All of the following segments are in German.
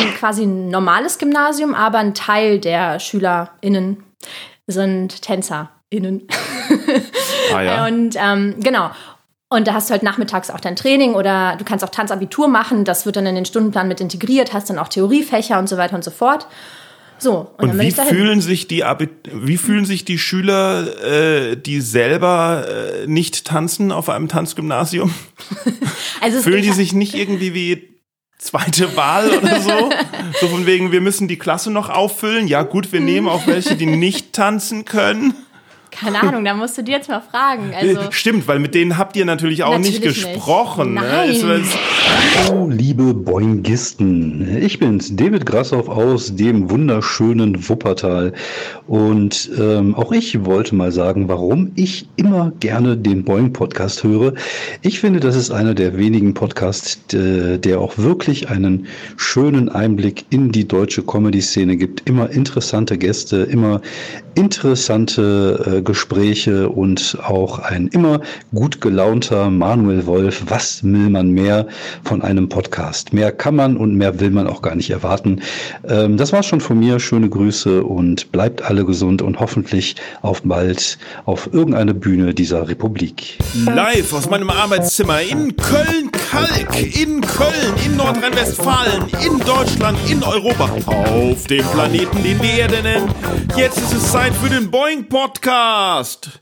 ein quasi ein normales Gymnasium, aber ein Teil der SchülerInnen sind TänzerInnen. Ah, ja. Und ähm, genau. Und da hast du halt nachmittags auch dein Training oder du kannst auch Tanzabitur machen. Das wird dann in den Stundenplan mit integriert, hast dann auch Theoriefächer und so weiter und so fort. So, und, und wie fühlen sich die Abit wie fühlen sich die Schüler, äh, die selber äh, nicht tanzen auf einem Tanzgymnasium? also fühlen die sich nicht irgendwie wie zweite Wahl oder so? so von wegen, wir müssen die Klasse noch auffüllen. Ja gut, wir nehmen auch welche, die nicht tanzen können. Keine Ahnung, da musst du dir jetzt mal fragen. Also, Stimmt, weil mit denen habt ihr natürlich auch natürlich nicht gesprochen. Nicht. Ne? Nein. Hallo, liebe Boingisten. Ich bin's, David Grassoff aus dem wunderschönen Wuppertal. Und ähm, auch ich wollte mal sagen, warum ich immer gerne den Boing-Podcast höre. Ich finde, das ist einer der wenigen Podcasts, der auch wirklich einen schönen Einblick in die deutsche Comedy-Szene gibt. Immer interessante Gäste, immer interessante äh, Gespräche und auch ein immer gut gelaunter Manuel Wolf. Was will man mehr von einem Podcast? Mehr kann man und mehr will man auch gar nicht erwarten. Ähm, das war schon von mir. Schöne Grüße und bleibt alle gesund und hoffentlich auf bald auf irgendeine Bühne dieser Republik. Live aus meinem Arbeitszimmer in Köln-Kalk, in Köln, in Nordrhein-Westfalen, in Deutschland, in Europa, auf dem Planeten, den wir Erde nennen. Jetzt ist es Zeit für den Boeing Podcast.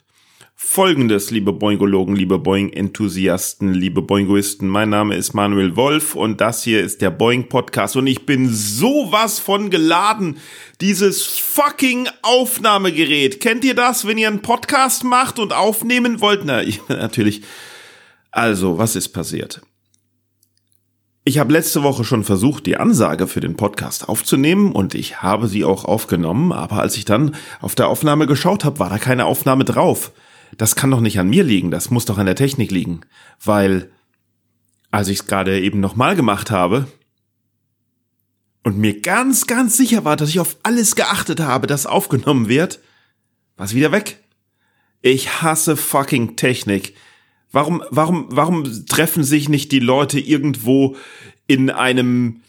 Folgendes, liebe Boingologen, liebe Boing-Enthusiasten, liebe Boingoisten. Mein Name ist Manuel Wolf und das hier ist der Boing Podcast und ich bin sowas von geladen. Dieses fucking Aufnahmegerät. Kennt ihr das, wenn ihr einen Podcast macht und aufnehmen wollt? Na, ich, natürlich. Also, was ist passiert? Ich habe letzte Woche schon versucht, die Ansage für den Podcast aufzunehmen und ich habe sie auch aufgenommen, aber als ich dann auf der Aufnahme geschaut habe, war da keine Aufnahme drauf. Das kann doch nicht an mir liegen, das muss doch an der Technik liegen, weil als ich es gerade eben nochmal gemacht habe und mir ganz, ganz sicher war, dass ich auf alles geachtet habe, das aufgenommen wird, war es wieder weg. Ich hasse fucking Technik. Warum, warum, warum treffen sich nicht die Leute irgendwo in einem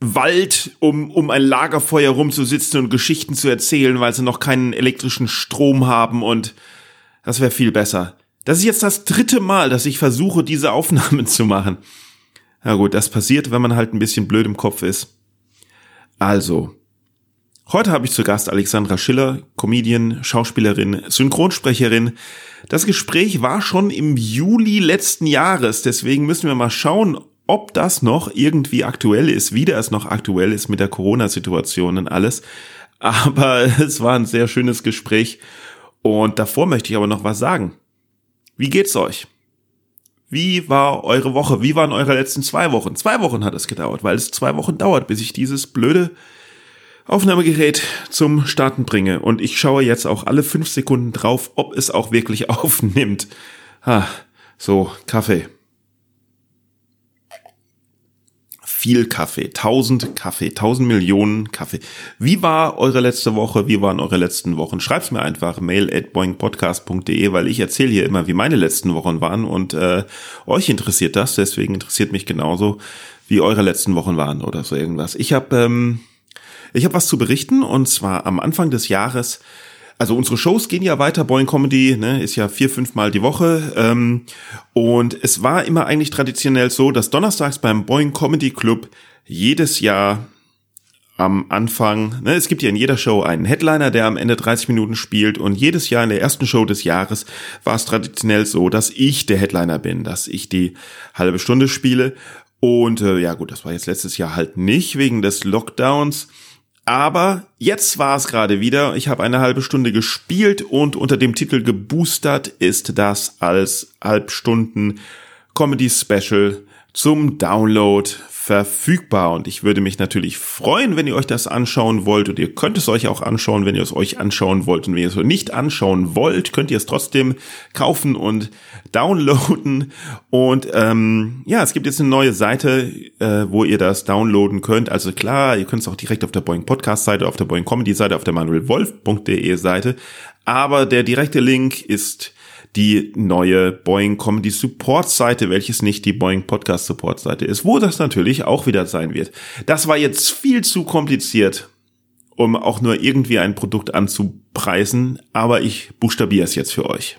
Wald, um, um ein Lagerfeuer rumzusitzen und Geschichten zu erzählen, weil sie noch keinen elektrischen Strom haben und das wäre viel besser. Das ist jetzt das dritte Mal, dass ich versuche, diese Aufnahmen zu machen. Na gut, das passiert, wenn man halt ein bisschen blöd im Kopf ist. Also, Heute habe ich zu Gast Alexandra Schiller, Comedian, Schauspielerin, Synchronsprecherin. Das Gespräch war schon im Juli letzten Jahres, deswegen müssen wir mal schauen, ob das noch irgendwie aktuell ist, wie das noch aktuell ist mit der Corona-Situation und alles. Aber es war ein sehr schönes Gespräch. Und davor möchte ich aber noch was sagen. Wie geht's euch? Wie war eure Woche? Wie waren eure letzten zwei Wochen? Zwei Wochen hat es gedauert, weil es zwei Wochen dauert, bis ich dieses blöde Aufnahmegerät zum Starten bringe und ich schaue jetzt auch alle fünf Sekunden drauf, ob es auch wirklich aufnimmt. Ha, so, Kaffee. Viel Kaffee, tausend Kaffee, tausend Millionen Kaffee. Wie war eure letzte Woche? Wie waren eure letzten Wochen? Schreibt's mir einfach mail at boingpodcast.de, weil ich erzähle hier immer, wie meine letzten Wochen waren und äh, euch interessiert das, deswegen interessiert mich genauso, wie eure letzten Wochen waren oder so irgendwas. Ich habe ähm, ich habe was zu berichten und zwar am Anfang des Jahres. Also unsere Shows gehen ja weiter, Boeing Comedy, ne, ist ja vier, fünf Mal die Woche. Ähm, und es war immer eigentlich traditionell so, dass donnerstags beim Boeing Comedy Club jedes Jahr am Anfang, ne, es gibt ja in jeder Show einen Headliner, der am Ende 30 Minuten spielt und jedes Jahr in der ersten Show des Jahres war es traditionell so, dass ich der Headliner bin, dass ich die halbe Stunde spiele und äh, ja gut, das war jetzt letztes Jahr halt nicht wegen des Lockdowns. Aber jetzt war es gerade wieder. Ich habe eine halbe Stunde gespielt und unter dem Titel geboostert ist das als Halbstunden Comedy Special zum Download verfügbar. Und ich würde mich natürlich freuen, wenn ihr euch das anschauen wollt. Und ihr könnt es euch auch anschauen, wenn ihr es euch anschauen wollt. Und wenn ihr es nicht anschauen wollt, könnt ihr es trotzdem kaufen und downloaden. Und ähm, ja, es gibt jetzt eine neue Seite, äh, wo ihr das downloaden könnt. Also klar, ihr könnt es auch direkt auf der Boeing Podcast Seite, auf der Boeing Comedy Seite, auf der manuelwolf.de Seite. Aber der direkte Link ist die neue Boeing Comedy Support Seite, welches nicht die Boeing Podcast Support Seite ist, wo das natürlich auch wieder sein wird. Das war jetzt viel zu kompliziert, um auch nur irgendwie ein Produkt anzupreisen, aber ich buchstabiere es jetzt für euch.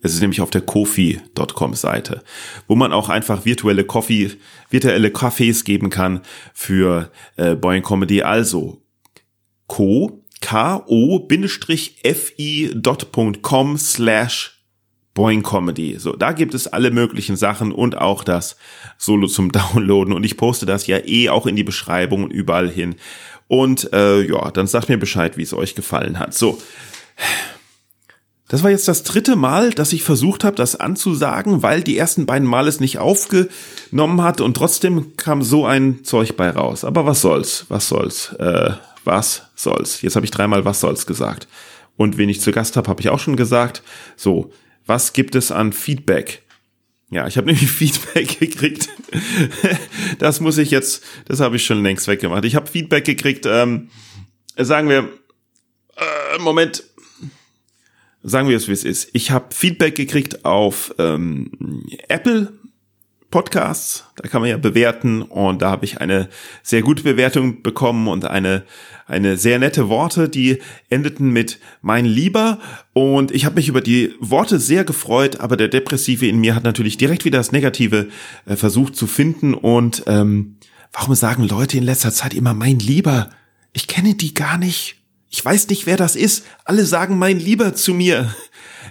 Es ist nämlich auf der kofi.com Seite, wo man auch einfach virtuelle Coffee, virtuelle Cafés geben kann für äh, Boeing Comedy. Also co, ko-fi.com slash Boing Comedy. So, da gibt es alle möglichen Sachen und auch das Solo zum Downloaden. Und ich poste das ja eh auch in die Beschreibung überall hin. Und äh, ja, dann sagt mir Bescheid, wie es euch gefallen hat. So, das war jetzt das dritte Mal, dass ich versucht habe, das anzusagen, weil die ersten beiden Mal es nicht aufgenommen hat und trotzdem kam so ein Zeug bei raus. Aber was soll's? Was soll's? Äh, was soll's? Jetzt habe ich dreimal was soll's gesagt. Und wen ich zu Gast habe, habe ich auch schon gesagt. So, was gibt es an Feedback? Ja, ich habe nämlich Feedback gekriegt. das muss ich jetzt, das habe ich schon längst weggemacht. Ich habe Feedback gekriegt, ähm, sagen wir, äh, Moment, sagen wir es, wie es ist. Ich habe Feedback gekriegt auf ähm, Apple Podcasts, da kann man ja bewerten und da habe ich eine sehr gute Bewertung bekommen und eine eine sehr nette Worte, die endeten mit mein Lieber und ich habe mich über die Worte sehr gefreut, aber der Depressive in mir hat natürlich direkt wieder das Negative äh, versucht zu finden und ähm, warum sagen Leute in letzter Zeit immer mein Lieber? Ich kenne die gar nicht. Ich weiß nicht, wer das ist. Alle sagen mein Lieber zu mir.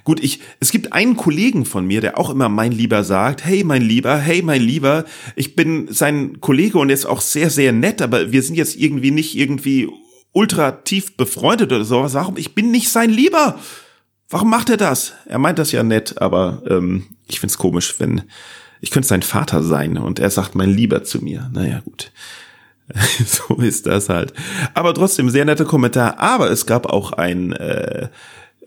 Gut, ich, es gibt einen Kollegen von mir, der auch immer mein Lieber sagt. Hey, mein Lieber, hey, mein Lieber. Ich bin sein Kollege und er ist auch sehr, sehr nett, aber wir sind jetzt irgendwie nicht irgendwie ultra tief befreundet oder sowas. Warum? Ich bin nicht sein Lieber. Warum macht er das? Er meint das ja nett, aber ähm, ich find's komisch, wenn ich könnte sein Vater sein und er sagt mein Lieber zu mir. Naja, gut. so ist das halt. Aber trotzdem sehr netter Kommentar. Aber es gab auch ein äh,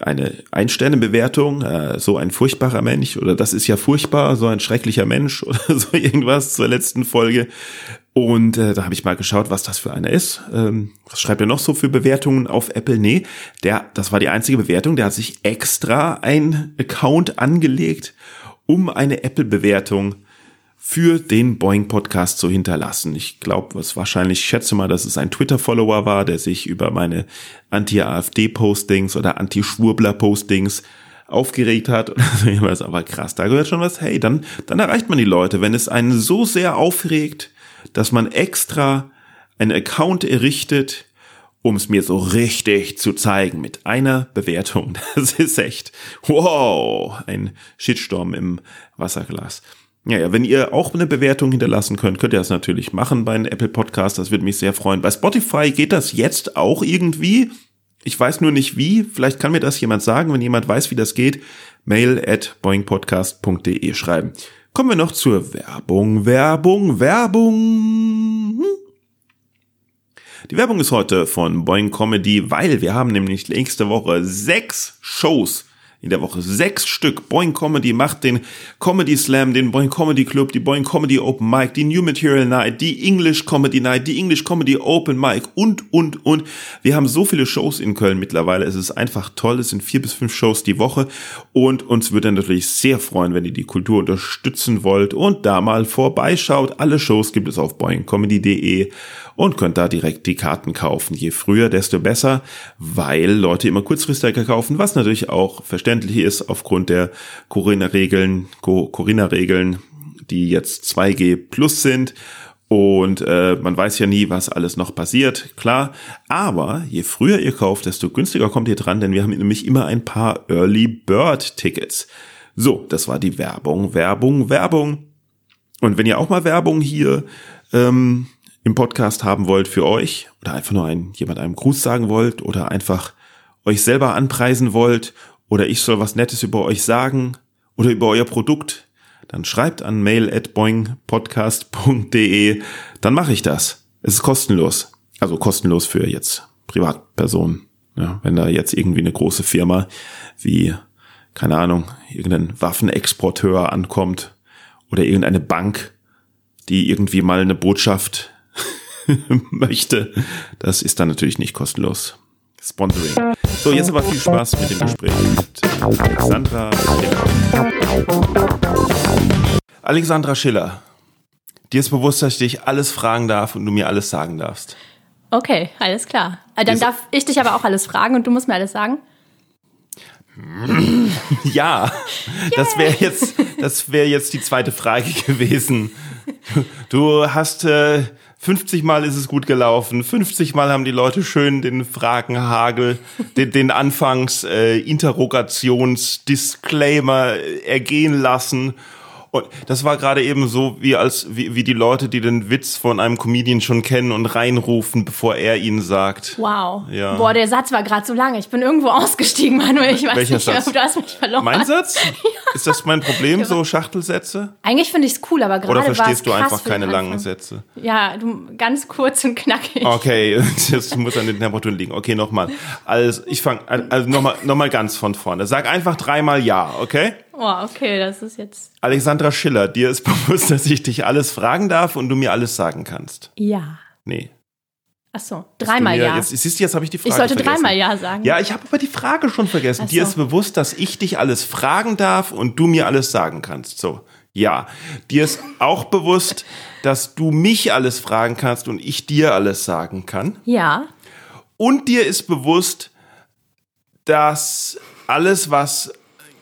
eine Ein-Sterne-Bewertung, äh, so ein furchtbarer Mensch oder das ist ja furchtbar, so ein schrecklicher Mensch oder so irgendwas zur letzten Folge. Und äh, da habe ich mal geschaut, was das für einer ist. Ähm, was schreibt er noch so für Bewertungen auf Apple? Nee, der, das war die einzige Bewertung. Der hat sich extra ein Account angelegt, um eine Apple-Bewertung für den Boeing Podcast zu hinterlassen. Ich glaube, was wahrscheinlich, ich schätze mal, dass es ein Twitter-Follower war, der sich über meine Anti-AfD-Postings oder Anti-Schwurbler-Postings aufgeregt hat oder so irgendwas. Aber krass, da gehört schon was. Hey, dann, dann erreicht man die Leute. Wenn es einen so sehr aufregt, dass man extra einen Account errichtet, um es mir so richtig zu zeigen mit einer Bewertung. Das ist echt, wow, ein Shitstorm im Wasserglas. Ja, ja, wenn ihr auch eine Bewertung hinterlassen könnt, könnt ihr das natürlich machen bei einem Apple Podcast. Das würde mich sehr freuen. Bei Spotify geht das jetzt auch irgendwie. Ich weiß nur nicht wie. Vielleicht kann mir das jemand sagen. Wenn jemand weiß, wie das geht, mail at boingpodcast.de schreiben. Kommen wir noch zur Werbung, Werbung, Werbung. Die Werbung ist heute von Boing Comedy, weil wir haben nämlich nächste Woche sechs Shows in der Woche. Sechs Stück. Boing Comedy macht den Comedy Slam, den Boing Comedy Club, die Boing Comedy Open Mic, die New Material Night, die English Comedy Night, die English Comedy Open Mic und, und, und. Wir haben so viele Shows in Köln mittlerweile. Es ist einfach toll. Es sind vier bis fünf Shows die Woche und uns würde natürlich sehr freuen, wenn ihr die Kultur unterstützen wollt und da mal vorbeischaut. Alle Shows gibt es auf boingcomedy.de und könnt da direkt die Karten kaufen. Je früher, desto besser, weil Leute immer kurzfristiger kaufen, was natürlich auch verständlich ist aufgrund der Corinna-Regeln, Corinna-Regeln, die jetzt 2G plus sind. Und äh, man weiß ja nie, was alles noch passiert, klar. Aber je früher ihr kauft, desto günstiger kommt ihr dran, denn wir haben nämlich immer ein paar Early Bird Tickets. So, das war die Werbung, Werbung, Werbung. Und wenn ihr auch mal Werbung hier ähm, im Podcast haben wollt für euch oder einfach nur ein, jemand einem Gruß sagen wollt oder einfach euch selber anpreisen wollt oder ich soll was Nettes über euch sagen oder über euer Produkt, dann schreibt an mail at boingpodcast.de, dann mache ich das. Es ist kostenlos. Also kostenlos für jetzt Privatpersonen. Ja, wenn da jetzt irgendwie eine große Firma wie, keine Ahnung, irgendein Waffenexporteur ankommt oder irgendeine Bank, die irgendwie mal eine Botschaft möchte, das ist dann natürlich nicht kostenlos. Sponsoring. So, jetzt aber viel Spaß mit dem Gespräch mit Alexandra Schiller. Alexandra Schiller, dir ist bewusst, dass ich dich alles fragen darf und du mir alles sagen darfst. Okay, alles klar. Äh, dann darf ich dich aber auch alles fragen und du musst mir alles sagen? Ja, das wäre jetzt, das wäre jetzt die zweite Frage gewesen. Du hast äh, 50 Mal ist es gut gelaufen, 50 Mal haben die Leute schön den Fragenhagel, den, den Anfangs äh, Interrogationsdisclaimer ergehen lassen und das war gerade eben so, wie als wie, wie die Leute, die den Witz von einem Comedian schon kennen und reinrufen, bevor er ihn sagt. Wow. Ja. Boah, der Satz war gerade so lang. Ich bin irgendwo ausgestiegen, Manuel. Ich weiß Welcher nicht, Satz? du hast mich verloren. Mein Satz? ja. Ist das mein Problem, so Schachtelsätze? Eigentlich finde ich es cool, aber gerade Oder verstehst du einfach keine langen. Sätze? Ja, du ganz kurz und knackig. Okay, das muss an den Temperaturen liegen. Okay, nochmal. Also ich fange also nochmal noch mal ganz von vorne. Sag einfach dreimal ja, okay? Oh, okay, das ist jetzt. Alexandra Schiller, dir ist bewusst, dass ich dich alles fragen darf und du mir alles sagen kannst. Ja. Nee. Ach so, dreimal mir, ja. Jetzt, siehst du, jetzt habe ich die Frage ich sollte vergessen. dreimal ja sagen. Ja, ich habe aber die Frage schon vergessen. Ach Dir so. ist bewusst, dass ich dich alles fragen darf und du mir alles sagen kannst. So, ja. Dir ist auch bewusst, dass du mich alles fragen kannst und ich dir alles sagen kann. Ja. Und dir ist bewusst, dass alles, was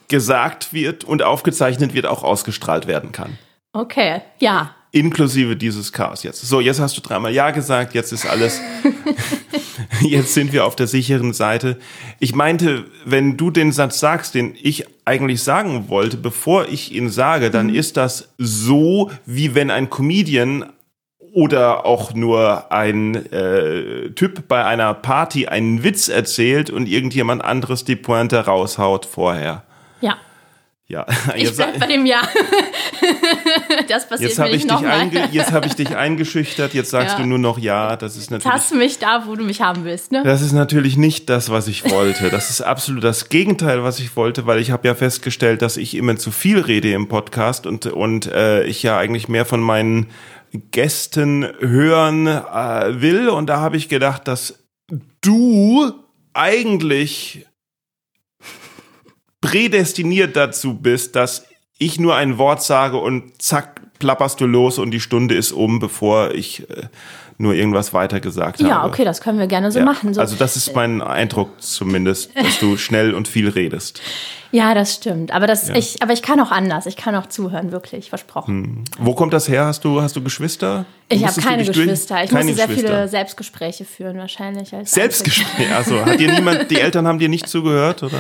gesagt wird und aufgezeichnet wird, auch ausgestrahlt werden kann. Okay. Ja. Inklusive dieses Chaos jetzt. So, jetzt hast du dreimal Ja gesagt, jetzt ist alles, jetzt sind wir auf der sicheren Seite. Ich meinte, wenn du den Satz sagst, den ich eigentlich sagen wollte, bevor ich ihn sage, dann ist das so, wie wenn ein Comedian oder auch nur ein äh, Typ bei einer Party einen Witz erzählt und irgendjemand anderes die Pointe raushaut vorher. Ja. Ja, Ich bleib bei dem Ja. das passiert jetzt mir habe ich, nicht dich nochmal. jetzt hab ich dich eingeschüchtert, jetzt sagst Ja. du nur noch Ja. Das ist natürlich hast du mich da, wo du mich haben willst, ne? Das ist natürlich nicht das, was ich wollte. Das ist absolut das Gegenteil, was ich wollte, weil ich habe ja festgestellt, dass ich immer zu viel rede im Podcast und, und äh, ich ja eigentlich mehr von meinen Gästen hören äh, will. Und da habe ich gedacht, dass du eigentlich prädestiniert dazu bist, dass ich nur ein Wort sage und zack, plapperst du los und die Stunde ist um, bevor ich äh, nur irgendwas weiter gesagt habe. Ja, okay, das können wir gerne so Ja, machen. So. Also das ist mein Eindruck zumindest, dass du schnell und viel redest. ja, das stimmt. Aber, das, ich, aber ich kann auch anders. Ich kann auch zuhören, wirklich, versprochen. Wo kommt das her? Hast du, hast du Geschwister? Ich habe keine Geschwister. Ich keine musste sehr viele Selbstgespräche führen, wahrscheinlich. Als Selbstgespräche. Also hat dir niemand, die Eltern haben dir nicht zugehört oder?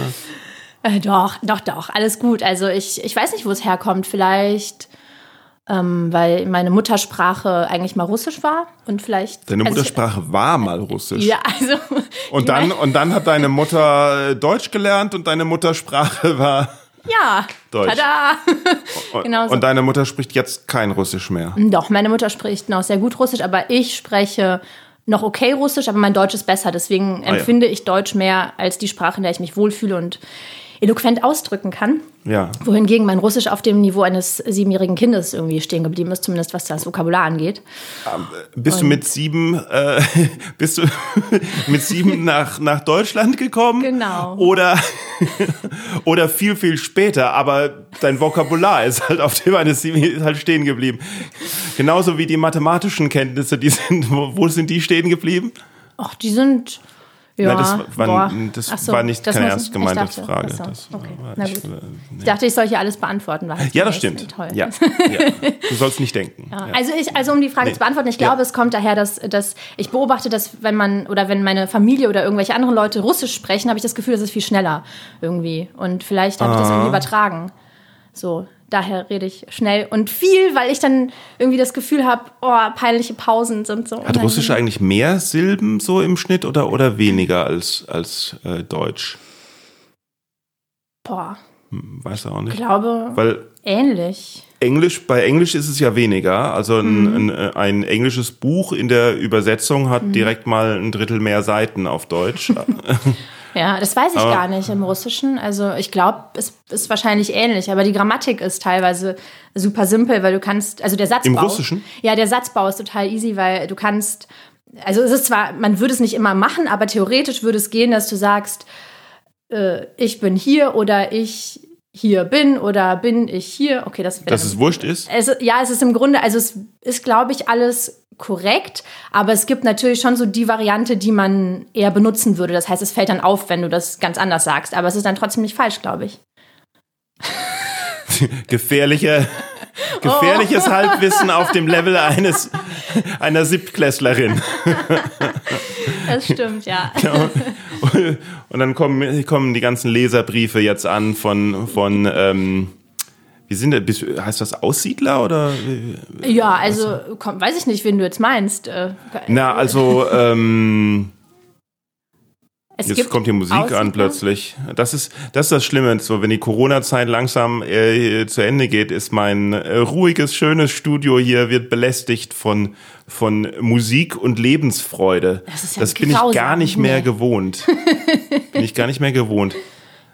Äh, doch, doch, doch, alles gut. Also ich, ich weiß nicht, wo es herkommt. Vielleicht, ähm, weil meine Muttersprache eigentlich mal Russisch war und vielleicht. Deine also ich- Muttersprache war mal Russisch. Ja, also. Und ich dann, und dann hat deine Mutter äh, Deutsch gelernt und deine Muttersprache war Ja. Deutsch. Tada! genau so. und deine Mutter spricht jetzt kein Russisch mehr. Doch, meine Mutter spricht noch sehr gut Russisch, aber ich spreche noch okay Russisch, aber mein Deutsch ist besser. Deswegen Ah, ja. empfinde ich Deutsch mehr als die Sprache, in der ich mich wohlfühle und eloquent ausdrücken kann. Ja. Wohingegen mein Russisch auf dem Niveau eines siebenjährigen Kindes irgendwie stehen geblieben ist, zumindest was das Vokabular angeht. Bist du mit sieben, äh, bist du mit sieben nach, nach Deutschland gekommen? Genau. Oder, oder viel, viel später, aber dein Vokabular ist halt auf dem eines sieben ist halt stehen geblieben. Genauso wie die mathematischen Kenntnisse, die sind, wo, wo sind die stehen geblieben? Ach, die sind. Ja, Nein, das war- boah. das so, war nicht das keine ernst ich gemeinte dachte, Frage. so, Das okay. war- ich, äh, Ich dachte, ich soll hier alles beantworten. Ja, das stimmt. Toll. Ja, ja. Du sollst nicht denken. Ja. Also ich, also um die Frage Nee. zu beantworten, ich glaube, es kommt daher, dass, dass ich beobachte, dass wenn man oder wenn meine Familie oder irgendwelche anderen Leute Russisch sprechen, habe ich das Gefühl, das ist viel schneller irgendwie. Und vielleicht habe ich das irgendwie übertragen. So, daher rede ich schnell und viel, weil ich dann irgendwie das Gefühl habe, oh, peinliche Pausen sind so. Hat. Russisch eigentlich mehr Silben so im Schnitt oder, oder weniger als, als äh, Deutsch? Boah, Hm, Weiß auch ich nicht. glaube, Weil ähnlich. Englisch, bei Englisch ist es ja weniger. Also Mhm. ein, ein, ein englisches Buch in der Übersetzung hat Mhm. direkt mal ein Drittel mehr Seiten auf Deutsch. Ja, das weiß ich Aber- gar nicht im Russischen. Also ich glaube, es ist wahrscheinlich ähnlich, aber die Grammatik ist teilweise super simpel, weil du kannst, also der Satzbau. Im Russischen? Ja, der Satzbau ist total easy, weil du kannst also es ist zwar, man würde es nicht immer machen, aber theoretisch würde es gehen, dass du sagst, äh, ich bin hier oder ich hier bin oder bin ich hier. Okay, das Dass es wurscht ist? Es, ja, es ist im Grunde, also es ist, glaube ich, alles korrekt, aber es gibt natürlich schon so die Variante, die man eher benutzen würde. Das heißt, es fällt dann auf, wenn du das ganz anders sagst, aber es ist dann trotzdem nicht falsch, glaube ich. Gefährliche, gefährliches oh. Halbwissen auf dem Level eines einer Siebtklässlerin. Das stimmt, ja. Genau. Und dann kommen, kommen die ganzen Leserbriefe jetzt an von, von ähm, wie sind das? Heißt das Aussiedler oder? Ja, also komm, weiß ich nicht, wen du jetzt meinst. Äh, Na, also ähm, es Jetzt kommt hier Musik Aussiedler? an plötzlich. Das ist, das ist das Schlimme. So, wenn die Corona-Zeit langsam äh, zu Ende geht, ist mein äh, ruhiges, schönes Studio hier wird belästigt von, von Musik und Lebensfreude. Das, ja das bin ich gar nicht mehr gewohnt. bin ich gar nicht mehr gewohnt.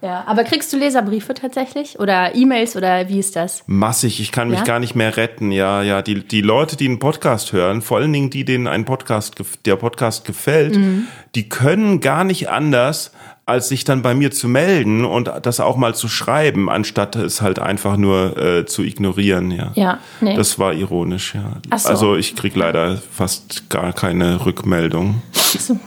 Ja, aber kriegst du Leserbriefe tatsächlich oder E-Mails oder wie ist das? Massig, ich kann mich ja? gar nicht mehr retten. Ja, ja, die, die Leute, die einen Podcast hören, vor allen Dingen die, denen ein Podcast, der Podcast gefällt, mhm. die können gar nicht anders, als sich dann bei mir zu melden und das auch mal zu schreiben, anstatt es halt einfach nur äh, zu ignorieren, ja. Ja, nee. Das war ironisch, ja. So. Also ich krieg leider fast gar keine Rückmeldung. Ach so.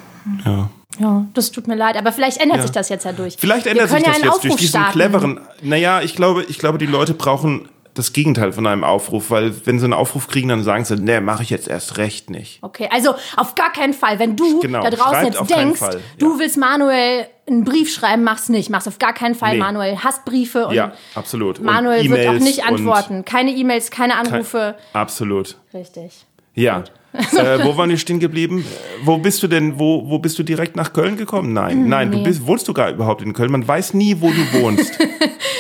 Ja. Ja, das tut mir leid, aber vielleicht ändert ja. sich das jetzt ja durch. Vielleicht ändert sich das ja jetzt durch diesen starten. cleveren. Naja, ich glaube, ich glaube, die Leute brauchen das Gegenteil von einem Aufruf, weil wenn sie einen Aufruf kriegen, dann sagen sie, nee, mache ich jetzt erst recht nicht. Okay, also auf gar keinen Fall, wenn du genau, da draußen jetzt denkst, ja. du willst Manuel einen Brief schreiben, mach's nicht, mach's auf gar keinen Fall. Nee. Manuel hasst Briefe und ja, absolut. Manuel und wird auch nicht antworten. Keine E-Mails, keine Anrufe. Kein, absolut. Richtig. Ja. Gut äh, wo waren wir stehen geblieben? Wo bist du denn, wo, wo bist du direkt nach Köln gekommen? Nein, hm, nein, nee. du bist, wohnst du gar überhaupt in Köln? Man weiß nie, wo du wohnst.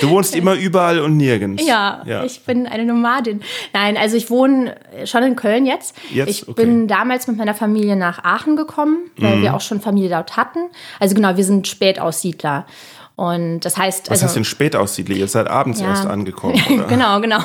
Du wohnst immer überall und nirgends. Ja, ja, ich bin eine Nomadin. Nein, also ich wohne schon in Köln jetzt. jetzt? Ich okay. bin damals mit meiner Familie nach Aachen gekommen, weil mhm. wir auch schon Familie dort hatten. Also genau, wir sind Spätaussiedler. Und das heißt. Was also, heißt denn Spätaussiedler? Ihr seid abends ja. erst angekommen. Oder? genau, genau.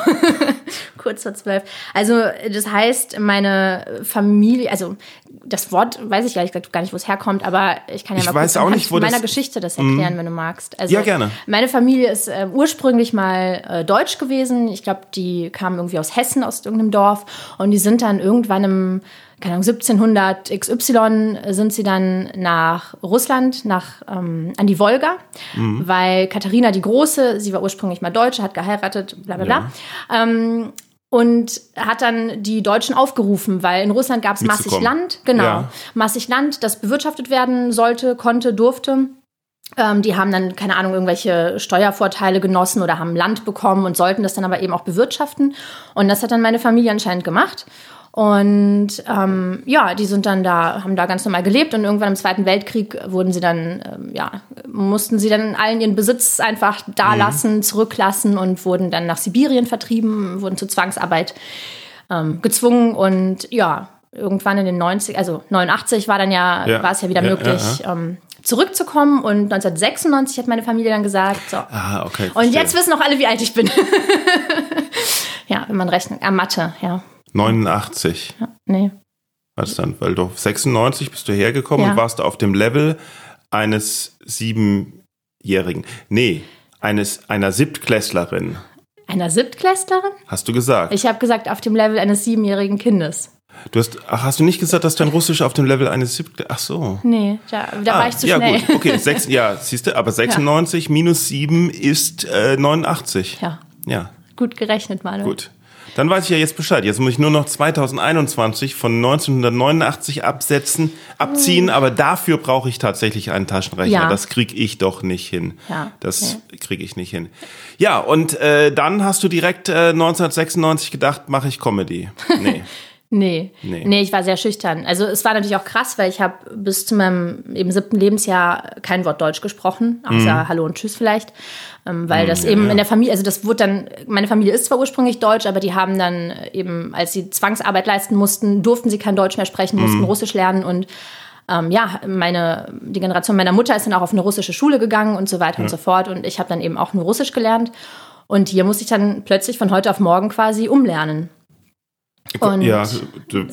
Kurz vor zwölf. Also, das heißt, meine Familie, also das Wort weiß ich ehrlich gesagt gar nicht, wo es herkommt, aber ich kann ja ich mal weiß kurz auch nicht, wo meiner Geschichte das erklären, mm. wenn du magst. Also, ja, gerne. Meine Familie ist äh, ursprünglich mal äh, deutsch gewesen. Ich glaube, die kamen irgendwie aus Hessen, aus irgendeinem Dorf. Und die sind dann irgendwann im keine Ahnung, 1700 XY sind sie dann nach Russland, nach, ähm, an die Wolga, mhm. weil Katharina die Große, sie war ursprünglich mal Deutsche, hat geheiratet, bla bla bla. Ja. Ähm, und hat dann die Deutschen aufgerufen, weil in Russland gab es massig Land, genau, ja. massig Land, das bewirtschaftet werden sollte, konnte, durfte. Ähm, die haben dann, keine Ahnung, irgendwelche Steuervorteile genossen oder haben Land bekommen und sollten das dann aber eben auch bewirtschaften. Und das hat dann meine Familie anscheinend gemacht. Und ähm, ja, die sind dann da, haben da ganz normal gelebt und irgendwann im Zweiten Weltkrieg wurden sie dann, ähm, ja, mussten sie dann allen ihren Besitz einfach da lassen, mhm. zurücklassen und wurden dann nach Sibirien vertrieben, wurden zur Zwangsarbeit ähm, gezwungen und ja, irgendwann in den 90, also 89 war dann ja, ja. war es ja wieder ja, möglich, ja, ähm, zurückzukommen und 1996 hat meine Familie dann gesagt, so. Ah, okay. Und jetzt wissen auch alle, wie alt ich bin. ja, wenn man rechnet, ah, Mathe, ja. 89. Ja, nee. Was dann? Weil du 96 bist du hergekommen ja. und warst auf dem Level eines Siebenjährigen. Nee, eines, einer Siebtklässlerin. Einer Siebtklässlerin? Hast du gesagt? Ich habe gesagt, auf dem Level eines siebenjährigen Kindes. Du hast, ach, hast du nicht gesagt, dass dein Russisch auf dem Level eines Siebtklässlers, ach so. Nee, da, da ah, war ich zu ja, schnell. Ja, gut, okay, sechs, ja, siehst du, aber 96 ja. minus 7 ist äh, 89. Ja. Ja. Gut gerechnet, Manuel. Gut. Dann weiß ich ja jetzt Bescheid. Jetzt muss ich nur noch 2021 von 1989 absetzen, abziehen, aber dafür brauche ich tatsächlich einen Taschenrechner. Ja. Das kriege ich doch nicht hin. Ja. Das okay. kriege ich nicht hin. Ja, und äh, dann hast du direkt äh, 1996 gedacht, mache ich Comedy. Nee. Nee. nee. Nee, ich war sehr schüchtern. Also es war natürlich auch krass, weil ich habe bis zu meinem eben siebten Lebensjahr kein Wort Deutsch gesprochen, außer mhm. Hallo und Tschüss vielleicht. Ähm, weil mhm, das ja, eben ja. in der Familie, also das wurde dann, meine Familie ist zwar ursprünglich deutsch, aber die haben dann eben, als sie Zwangsarbeit leisten mussten, durften sie kein Deutsch mehr sprechen, mussten mhm. Russisch lernen und ähm, ja, meine, die Generation meiner Mutter ist dann auch auf eine russische Schule gegangen und so weiter ja. und so fort. Und ich habe dann eben auch nur Russisch gelernt. Und hier musste ich dann plötzlich von heute auf morgen quasi umlernen. Und ja, du,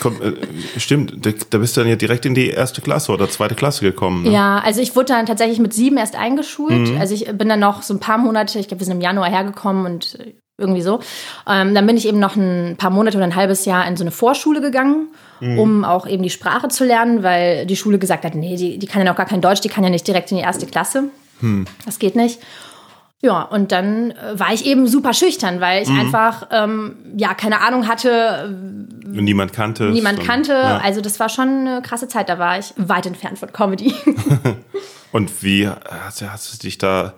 komm, äh, stimmt. Da bist du dann ja direkt in die erste Klasse oder zweite Klasse gekommen. Ne? Ja, also ich wurde dann tatsächlich mit sieben erst eingeschult. Mhm. Also ich bin dann noch so ein paar Monate, ich glaube, wir sind im Januar hergekommen und irgendwie so. Ähm, dann bin ich eben noch ein paar Monate oder ein halbes Jahr in so eine Vorschule gegangen, mhm. um auch eben die Sprache zu lernen, weil die Schule gesagt hat, nee, die, die kann ja noch gar kein Deutsch, die kann ja nicht direkt in die erste Klasse. Mhm. Das geht nicht. Ja, und dann äh, war ich eben super schüchtern, weil ich mhm. einfach ähm, ja keine Ahnung hatte. Und niemand kannte. Niemand kannte. Ja. Also das war schon eine krasse Zeit. Da war ich weit entfernt von Comedy. und wie hast, hast du dich da?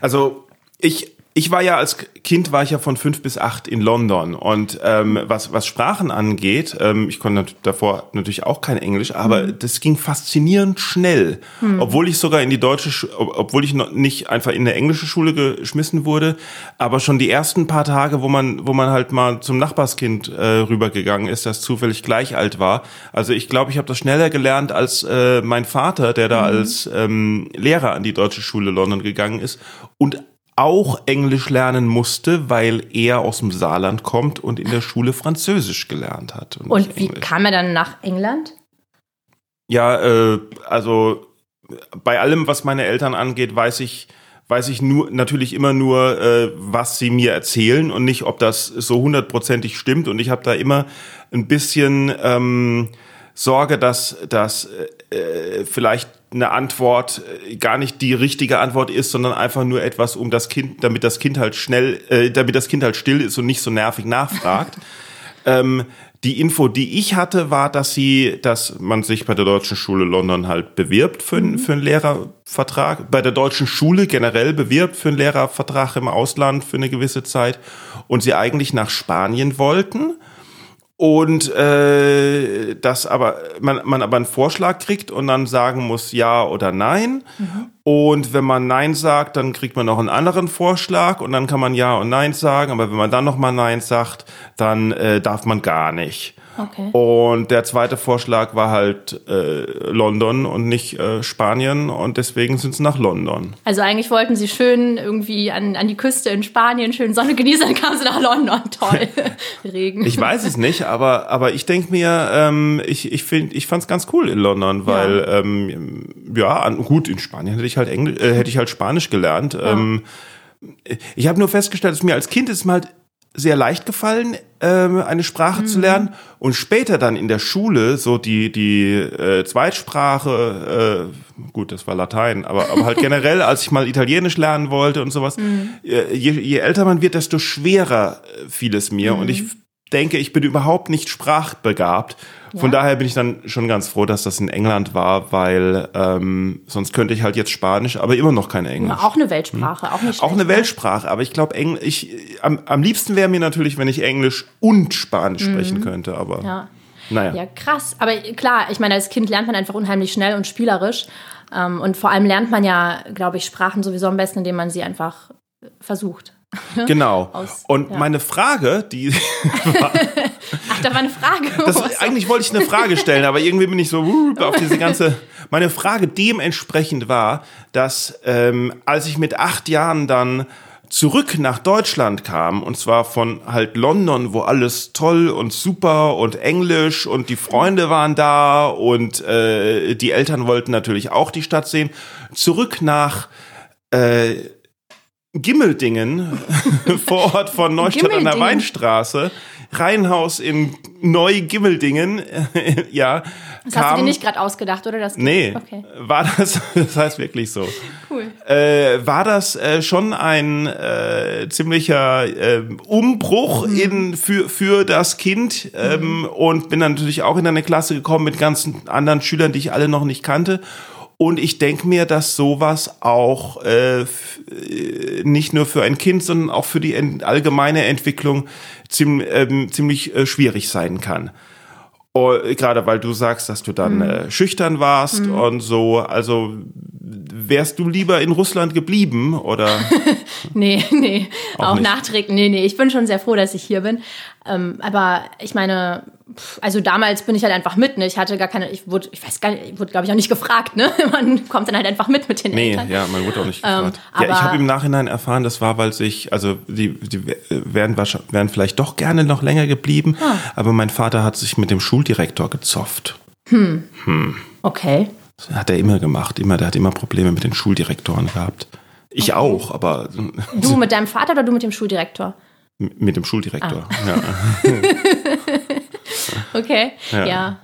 Also ich ich war ja als Kind war ich ja von fünf bis acht in London und ähm, was was Sprachen angeht, ähm, ich konnte davor natürlich auch kein Englisch, aber mhm. das ging faszinierend schnell, mhm. obwohl ich sogar in die deutsche, obwohl ich noch nicht einfach in eine englische Schule geschmissen wurde, aber schon die ersten paar Tage, wo man wo man halt mal zum Nachbarskind äh, rübergegangen ist, das zufällig gleich alt war. Also ich glaube, ich habe das schneller gelernt als äh, mein Vater, der da mhm. als ähm, Lehrer an die deutsche Schule London gegangen ist und auch Englisch lernen musste, weil er aus dem Saarland kommt und in der Schule Französisch gelernt hat. Und, und wie kam er dann nach England? Ja, äh, also bei allem, was meine Eltern angeht, weiß ich, weiß ich nur natürlich immer nur, äh, was sie mir erzählen und nicht, ob das so hundertprozentig stimmt. Und ich habe da immer ein bisschen ähm, Sorge, dass, dass äh, vielleicht eine Antwort äh, gar nicht die richtige Antwort ist, sondern einfach nur etwas, um das Kind, damit das Kind halt schnell, äh, damit das Kind halt still ist und nicht so nervig nachfragt. ähm, die Info, die ich hatte, war, dass sie, dass man sich bei der Deutschen Schule London halt bewirbt für, mhm. für einen Lehrervertrag, bei der Deutschen Schule generell bewirbt für einen Lehrervertrag im Ausland für eine gewisse Zeit und sie eigentlich nach Spanien wollten und äh, dass aber man, man aber einen Vorschlag kriegt und dann sagen muss ja oder nein. Mhm. Und wenn man nein sagt, dann kriegt man noch einen anderen Vorschlag und dann kann man ja und nein sagen. Aber wenn man dann noch mal nein sagt, dann äh, darf man gar nicht. Okay. Und der zweite Vorschlag war halt äh, London und nicht äh, Spanien und deswegen sind sie nach London. Also eigentlich wollten sie schön irgendwie an, an die Küste in Spanien schön Sonne genießen, dann kamen sie nach London. Toll. Regen. Ich weiß es nicht, aber, aber ich denke mir, ähm, ich, ich, find, ich fand es ganz cool in London, weil ja, ähm, ja gut, in Spanien hätte ich halt Englisch, äh, hätte ich halt Spanisch gelernt. Ja. Ähm, ich habe nur festgestellt, dass mir als Kind ist mir halt sehr leicht gefallen, ähm, eine Sprache mhm. zu lernen und später dann in der Schule so die die äh, Zweitsprache äh, gut das war Latein aber aber halt generell als ich mal Italienisch lernen wollte und sowas mhm. äh, je, je älter man wird desto schwerer fiel es mir mhm. und ich denke ich bin überhaupt nicht sprachbegabt von ja. daher bin ich dann schon ganz froh, dass das in England war, weil ähm, sonst könnte ich halt jetzt Spanisch, aber immer noch kein Englisch. Auch eine Weltsprache, hm. auch nicht Auch eine ne? Weltsprache, aber ich glaube, ich am, am liebsten wäre mir natürlich, wenn ich Englisch und Spanisch mhm. sprechen könnte, aber ja. naja. Ja, krass. Aber klar, ich meine, als Kind lernt man einfach unheimlich schnell und spielerisch. Ähm, und vor allem lernt man ja, glaube ich, Sprachen sowieso am besten, indem man sie einfach versucht. Genau. Aus, und ja. meine Frage, die war, Ach, da war eine Frage. Das, eigentlich wollte ich eine Frage stellen, aber irgendwie bin ich so uh, auf diese ganze. Meine Frage dementsprechend war, dass ähm, als ich mit acht Jahren dann zurück nach Deutschland kam, und zwar von halt London, wo alles toll und super und Englisch und die Freunde waren da und äh, die Eltern wollten natürlich auch die Stadt sehen, zurück nach äh, Gimmeldingen, vor Ort von Neustadt an der Weinstraße, Reihenhaus in Neu-Gimmeldingen, ja. Das kam, hast du dir nicht gerade ausgedacht, oder? Das nee, okay. war das, das heißt wirklich so. Cool. Äh, war das äh, schon ein äh, ziemlicher äh, Umbruch mhm. in, für, für das Kind ähm, mhm. und bin dann natürlich auch in eine Klasse gekommen mit ganzen anderen Schülern, die ich alle noch nicht kannte und ich denke mir, dass sowas auch äh, nicht nur für ein Kind, sondern auch für die allgemeine Entwicklung ziemlich, ähm, ziemlich äh, schwierig sein kann. Oh, gerade weil du sagst, dass du dann mhm. äh, schüchtern warst mhm. und so. Also wärst du lieber in Russland geblieben oder? nee, nee, auch, auch nachträglich. Nee, nee, ich bin schon sehr froh, dass ich hier bin. Ähm, aber ich meine, also damals bin ich halt einfach mit, ne? Ich hatte gar keine, ich wurde, ich weiß gar nicht, ich wurde, glaube ich, auch nicht gefragt, ne? Man kommt dann halt einfach mit mit den nee, Eltern. ja, man wurde auch nicht ähm, gefragt. Ähm, ja, ich habe im Nachhinein erfahren, das war, weil sich, also die, die wären, wären vielleicht doch gerne noch länger geblieben, ah. aber mein Vater hat sich mit dem Schuldirektor gezofft. Hm. Hm. Okay. Das hat er immer gemacht, immer, der hat immer Probleme mit den Schuldirektoren gehabt. Ich okay. auch, aber. Du mit deinem Vater oder du mit dem Schuldirektor? Mit dem Schuldirektor, ah. ja. okay, ja. ja.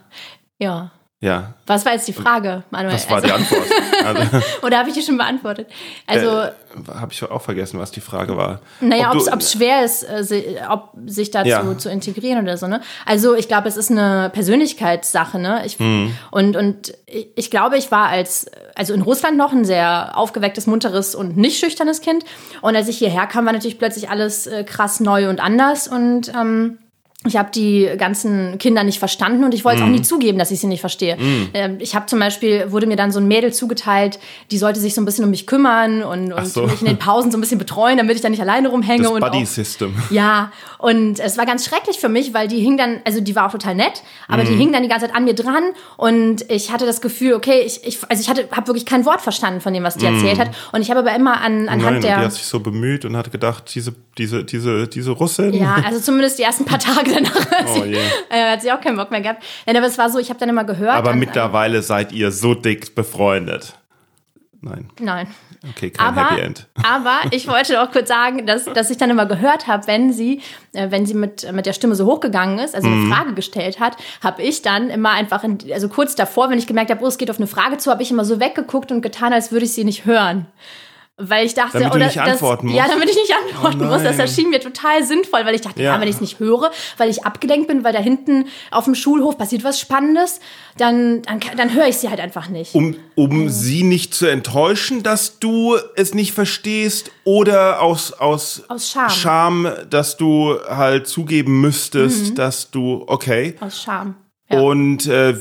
ja. Ja. Was war jetzt die Frage, Manuel? Das war also, die Antwort. Also, Oder habe ich die schon beantwortet? Also äh, habe ich auch vergessen, was die Frage war. Naja, ob es schwer ist, äh, ob sich dazu ja. zu integrieren oder so. Ne? Also ich glaube, es ist eine Persönlichkeitssache. Ne? Ich, mhm. Und und ich glaube, ich war als also in Russland noch ein sehr aufgewecktes, munteres und nicht schüchternes Kind. Und als ich hierher kam, war natürlich plötzlich alles äh, krass neu und anders und ähm, ich habe die ganzen Kinder nicht verstanden und ich wollte mm. auch nie zugeben, dass ich sie nicht verstehe. Mm. Ich habe zum Beispiel, wurde mir dann so ein Mädel zugeteilt, die sollte sich so ein bisschen um mich kümmern und, und so. mich in den Pausen so ein bisschen betreuen, damit ich da nicht alleine rumhänge. Das Buddy System. Ja, und es war ganz schrecklich für mich, weil die hing dann, also die war auch total nett, aber mm. die hing dann die ganze Zeit an mir dran und ich hatte das Gefühl, okay, ich, ich also ich hatte, habe wirklich kein Wort verstanden von dem, was die erzählt hat und ich habe aber immer an, anhand Nein, der... die hat sich so bemüht und hat gedacht, diese, diese, diese, diese Russin... Ja, also zumindest die ersten paar Tage danach oh, yeah. äh, hat sie auch keinen Bock mehr gehabt. Ja, aber es war so, ich habe dann immer gehört. Aber mittlerweile seid ihr so dick befreundet. Nein. Nein. Okay, kein aber, Happy End. Aber ich wollte auch kurz sagen, dass, dass ich dann immer gehört habe, wenn sie, äh, wenn sie mit, mit der Stimme so hochgegangen ist, also eine mhm. Frage gestellt hat, habe ich dann immer einfach, in, also kurz davor, wenn ich gemerkt habe, oh, es geht auf eine Frage zu, habe ich immer so weggeguckt und getan, als würde ich sie nicht hören. Weil ich dachte, damit oder nicht antworten das, musst. ja, damit ich nicht antworten oh muss. Das erschien mir total sinnvoll, weil ich dachte, ja, ja wenn ich es nicht höre, weil ich abgelenkt bin, weil da hinten auf dem Schulhof passiert was Spannendes, dann, dann, dann höre ich sie halt einfach nicht. Um, um ja. sie nicht zu enttäuschen, dass du es nicht verstehst oder aus, aus, aus Scham. Scham, dass du halt zugeben müsstest, mhm. dass du, okay. Aus Scham. Und äh,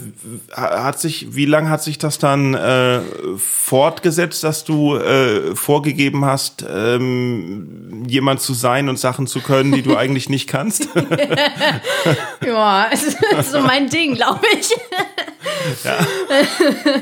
hat sich, wie lange hat sich das dann äh, fortgesetzt, dass du äh, vorgegeben hast, ähm, jemand zu sein und Sachen zu können, die du eigentlich nicht kannst? ja, das ist so mein Ding, glaube ich. Ja.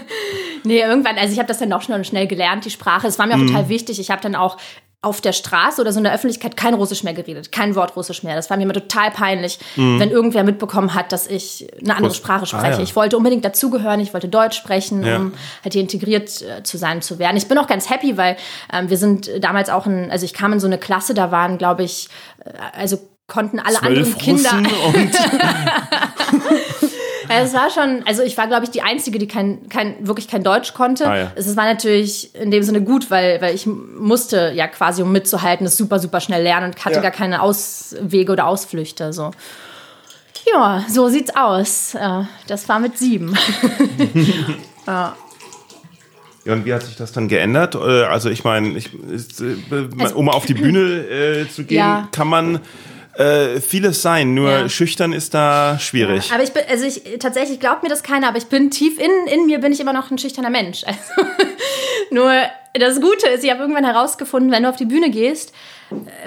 nee, irgendwann, also ich habe das dann auch schnell und schnell gelernt, die Sprache. Es war mir auch mhm. total wichtig. Ich habe dann auch auf der Straße oder so in der Öffentlichkeit kein Russisch mehr geredet, kein Wort Russisch mehr. Das war mir immer total peinlich, mhm. wenn irgendwer mitbekommen hat, dass ich eine andere Sprache spreche. Ah, ja. Ich wollte unbedingt dazugehören, ich wollte Deutsch sprechen, ja. um halt hier integriert äh, zu sein, zu werden. Ich bin auch ganz happy, weil ähm, wir sind damals auch ein, also ich kam in so eine Klasse, da waren, glaube ich, äh, also konnten alle anderen Kinder. es war schon, also ich war, glaube ich, die Einzige, die kein, kein, wirklich kein Deutsch konnte. Ah, ja. Es war natürlich in dem Sinne gut, weil, weil ich musste ja quasi, um mitzuhalten, das super, super schnell lernen und hatte ja. gar keine Auswege oder Ausflüchte. So. Ja, so sieht's aus. Äh, das war mit sieben. ja. Ja, und wie hat sich das dann geändert? Äh, also ich meine, ich, äh, um auf die Bühne äh, zu gehen, ja. kann man äh, vieles sein, nur ja. schüchtern ist da schwierig. Ja, aber ich bin, also ich tatsächlich glaubt mir das keiner, aber ich bin tief in, in mir bin ich immer noch ein schüchterner Mensch. Also, nur das Gute ist, ich habe irgendwann herausgefunden, wenn du auf die Bühne gehst,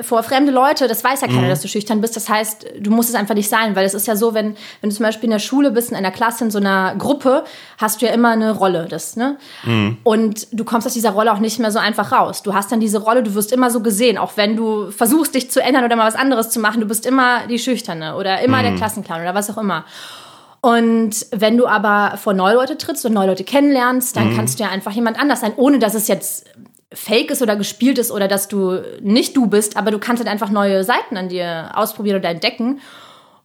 vor fremde Leute, das weiß ja keiner, mhm. dass du schüchtern bist. Das heißt, du musst es einfach nicht sein, weil es ist ja so, wenn, wenn du zum Beispiel in der Schule bist, in einer Klasse, in so einer Gruppe, hast du ja immer eine Rolle. Das, ne? Mhm. Und du kommst aus dieser Rolle auch nicht mehr so einfach raus. Du hast dann diese Rolle, du wirst immer so gesehen, auch wenn du versuchst, dich zu ändern oder mal was anderes zu machen, du bist immer die Schüchterne oder immer mhm. der Klassenclown oder was auch immer. Und wenn du aber vor neue Leute trittst und neue Leute kennenlernst, dann mhm. kannst du ja einfach jemand anders sein, ohne dass es jetzt fake ist oder gespielt ist oder dass du nicht du bist, aber du kannst halt einfach neue Seiten an dir ausprobieren oder entdecken.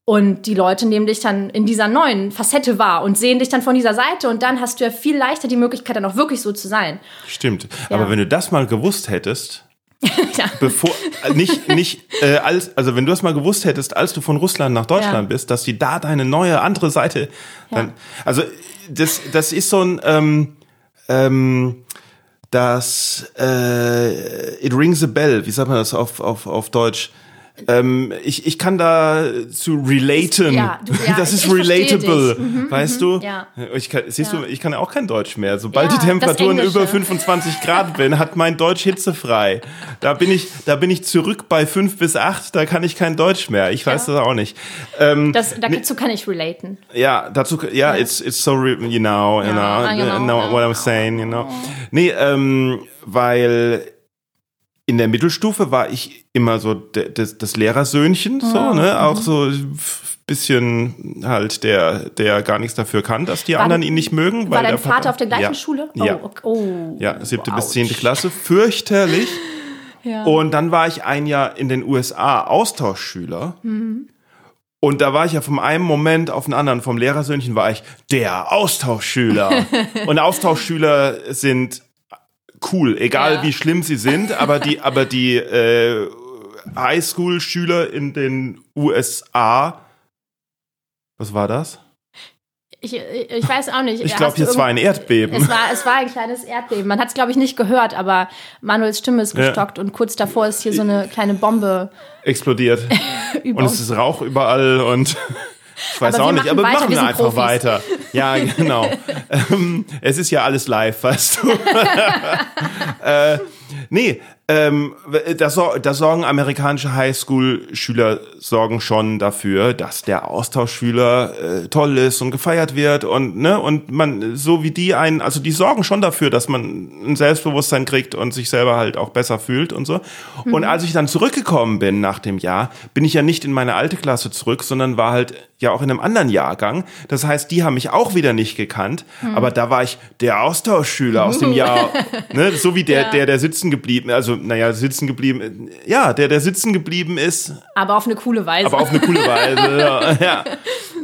Und die Leute nehmen dich dann in dieser neuen Facette wahr und sehen dich dann von dieser Seite und dann hast du ja viel leichter die Möglichkeit, dann auch wirklich so zu sein. Stimmt. Ja. Aber wenn du das mal gewusst hättest, ja. bevor nicht nicht äh, als also wenn du das mal gewusst hättest, als du von Russland nach Deutschland ja. bist, dass die da deine neue andere Seite dann also das das ist so ein ähm, ähm, das äh, It Rings a Bell, wie sagt man das auf, auf, auf Deutsch? Ähm, ich, ich kann da zu relaten. Ja, du, ja, das ist relatable, mhm, weißt mhm, du? Ja. Ich kann, siehst ja. du, ich kann ja auch kein Deutsch mehr. Sobald die Temperaturen über 25 Grad bin, hat mein Deutsch hitzefrei. Da bin ich, da bin ich zurück bei 5 bis 8, da kann ich kein Deutsch mehr. Ich weiß das auch nicht. Ähm, das, dazu kann ich relaten. Ja, dazu, ja, it's, it's so, you know, you know, you know what I'm saying, you know. Nee, ähm, weil in der Mittelstufe war ich immer so das, das Lehrersöhnchen, so, mhm. ne? Auch so bisschen halt der, der gar nichts dafür kann, dass die war anderen ihn nicht mögen. War dein Vater Papa, auf der gleichen ja, Schule? Oh, ja. Okay. Oh. ja, siebte oh, bis zehnte Klasse, fürchterlich. ja. Und dann war ich ein Jahr in den USA Austauschschüler. Mhm. Und da war ich ja vom einen Moment auf den anderen, vom Lehrersöhnchen war ich der Austauschschüler. und Austauschschüler sind cool, egal ja. wie schlimm sie sind, aber die, aber die äh, Highschool-Schüler in den USA, was war das? Ich, ich weiß auch nicht. Ich glaube, es war ein Erdbeben. Es war, es war ein kleines Erdbeben. Man hat es, glaube ich, nicht gehört, aber Manuels Stimme ist gestockt ja. und kurz davor ist hier so eine kleine Bombe explodiert. und es ist Rauch überall und ich weiß aber auch nicht, aber wir machen wir einfach Profis. weiter. Ja, genau. ähm, es ist ja alles live, weißt du. äh, nee, ähm, da, da sorgen amerikanische Highschool-Schüler sorgen schon dafür, dass der Austauschschüler äh, toll ist und gefeiert wird und ne und man so wie die einen, also die sorgen schon dafür, dass man ein Selbstbewusstsein kriegt und sich selber halt auch besser fühlt und so. Mhm. Und als ich dann zurückgekommen bin nach dem Jahr, bin ich ja nicht in meine alte Klasse zurück, sondern war halt ja auch in einem anderen Jahrgang. Das heißt, die haben mich auch wieder nicht gekannt, mhm. aber da war ich der Austauschschüler aus dem Jahr, ne, so wie der, ja. der, der sitzen geblieben, also also naja, sitzen geblieben, ja, der, der sitzen geblieben ist. Aber auf eine coole Weise. Aber auf eine coole Weise, ja. ja.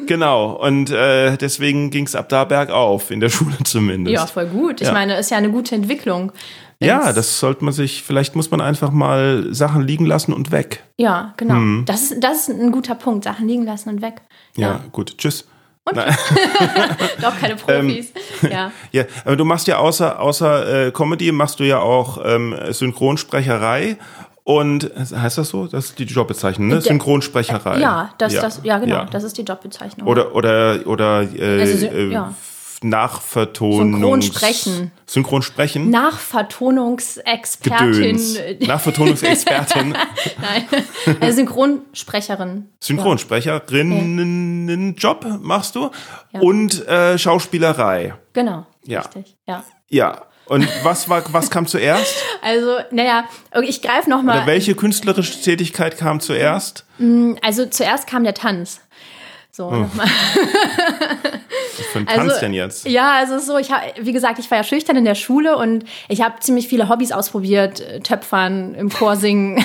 Genau. Und äh, deswegen ging es ab da bergauf, in der Schule zumindest. Ja, voll gut. Ich ja. meine, ist ja eine gute Entwicklung. Ja, das sollte man sich, vielleicht muss man einfach mal Sachen liegen lassen und weg. Ja, genau. Hm. Das, ist, das ist ein guter Punkt, Sachen liegen lassen und weg. Ja, ja gut. Tschüss. Und Doch keine Profis. Ähm, ja. ja, aber du machst ja außer, außer äh, Comedy machst du ja auch ähm, Synchronsprecherei. Und heißt das so? Das ist die Jobbezeichnung, ne? Synchronsprecherei. Ja, das, ja. Das, ja genau, ja. das ist die Jobbezeichnung. Oder, oder, oder äh, also, äh, ja. Nachvertonungs... Synchronsprechen. Synchronsprechen? Nachvertonungsexpertin. Nachvertonungsexpertin. Nein, Synchronsprecherin. Synchronsprecherinnen-Job machst du ja. und äh, Schauspielerei. Genau, ja. richtig, ja. Ja, und was war, was kam zuerst? Also, naja, ich greife nochmal. Welche künstlerische Tätigkeit kam zuerst? Mm, also zuerst kam der Tanz. So, hm. nochmal. Was für ein Tanz also, denn jetzt? Ja, also so, ich habe, wie gesagt, ich war ja schüchtern in der Schule und ich habe ziemlich viele Hobbys ausprobiert, äh, Töpfern, im Chor singen,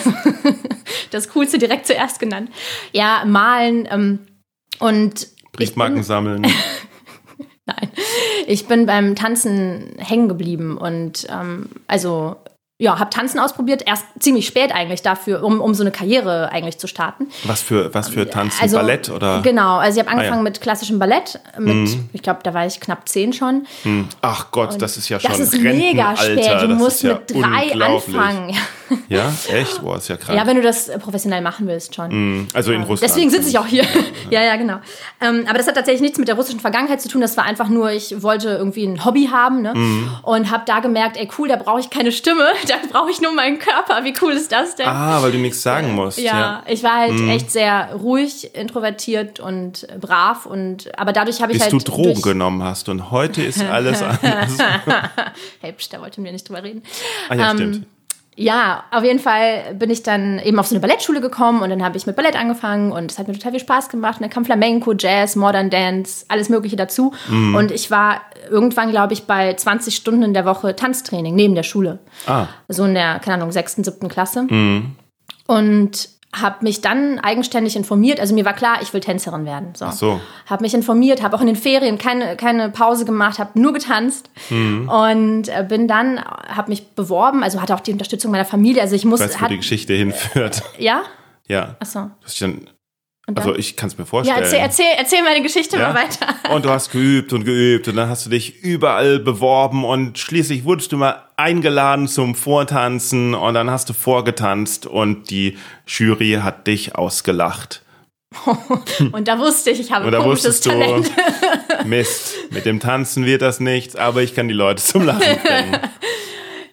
das Coolste direkt zuerst genannt. Ja, malen ähm, und Briefmarken sammeln. Nein, ich bin beim Tanzen hängen geblieben und ähm, also ja, habe Tanzen ausprobiert, erst ziemlich spät eigentlich dafür, um, um so eine Karriere eigentlich zu starten. Was für, was für Tanzen? Also, Ballett oder? Genau, also ich habe angefangen ah, ja. mit klassischem Ballett, mit, mhm. ich glaube, da war ich knapp zehn schon. Mhm. Ach Gott, Und das ist ja schon Das ist mega spät, du musst ja mit drei anfangen. Ja, echt? Boah, ist ja krass. Ja, wenn du das professionell machen willst schon. Mhm. Also in Russland. Deswegen sitze ich auch hier. ja, ja, genau. Ähm, aber das hat tatsächlich nichts mit der russischen Vergangenheit zu tun, das war einfach nur, ich wollte irgendwie ein Hobby haben ne? Mhm. und habe da gemerkt, ey cool, da brauche ich keine Stimme, da brauche ich nur meinen Körper. Wie cool ist das denn? Ah, weil du nichts sagen musst. Ja, ja. ich war halt mhm. echt sehr ruhig, introvertiert und brav und aber dadurch habe ich Bis halt. Bis du Drogen genommen hast und heute ist alles anders. hey, pst, da wollten wir nicht drüber reden. Ah ja, ähm, stimmt. Ja, auf jeden Fall bin ich dann eben auf so eine Ballettschule gekommen und dann habe ich mit Ballett angefangen und es hat mir total viel Spaß gemacht. Und dann kam Flamenco, Jazz, Modern Dance, alles Mögliche dazu. Mhm. Und ich war irgendwann, glaube ich, bei 20 Stunden in der Woche Tanztraining neben der Schule. Ah. So in der, keine Ahnung, sechsten, siebten Klasse. Mhm. Und habe mich dann eigenständig informiert. Also mir war klar, ich will Tänzerin werden. So. Ach so. Habe mich informiert, habe auch in den Ferien keine, keine Pause gemacht, habe nur getanzt mhm. und äh, bin dann, habe mich beworben. Also hatte auch die Unterstützung meiner Familie. Also ich muss. Weißt, wo die Geschichte hinführt. Ja. Ja. Ach so. Du hast dich dann Also ich kann es mir vorstellen. Ja, erzähl, erzähl, erzähl meine Geschichte ja? mal weiter. Und du hast geübt und geübt und dann hast du dich überall beworben und schließlich wurdest du mal eingeladen zum Vortanzen und dann hast du vorgetanzt und die Jury hat dich ausgelacht. und da wusste ich, ich habe ein komisches Talent. Du, Mist, mit dem Tanzen wird das nichts, aber ich kann die Leute zum Lachen bringen.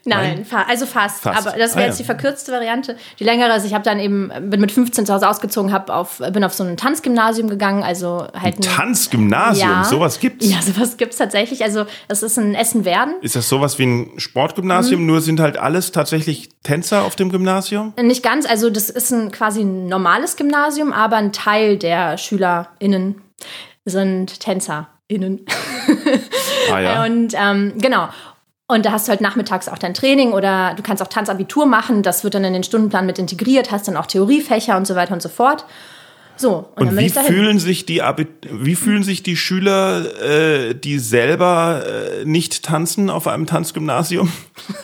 Nein, Nein, also fast. fast. Aber das wäre ah, jetzt ja. die verkürzte Variante. Die längere ist, ich habe dann eben, bin mit 15 zu Hause ausgezogen, hab auf, bin auf so ein Tanzgymnasium gegangen. Also halt ein, ein Tanzgymnasium? Ja, sowas gibt's? Ja, sowas gibt's tatsächlich. Also das ist ein Essen-Werden. Ist das sowas wie ein Sportgymnasium, mhm. nur sind halt alles tatsächlich Tänzer auf dem Gymnasium? Nicht ganz. Also das ist ein quasi ein normales Gymnasium, aber ein Teil der SchülerInnen sind TänzerInnen. Ah, ja. Und ähm, genau. Und da hast du halt nachmittags auch dein Training oder du kannst auch Tanzabitur machen. Das wird dann in den Stundenplan mit integriert, hast dann auch Theoriefächer und so weiter und so fort. So, und, und wie fühlen sich die wie fühlen sich die Schüler, äh, die selber äh, nicht tanzen auf einem Tanzgymnasium?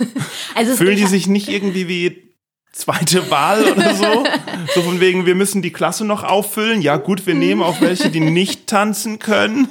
also fühlen die sich nicht irgendwie wie zweite Wahl oder so? so von wegen, wir müssen die Klasse noch auffüllen. Ja gut, wir nehmen auch welche, die nicht tanzen können.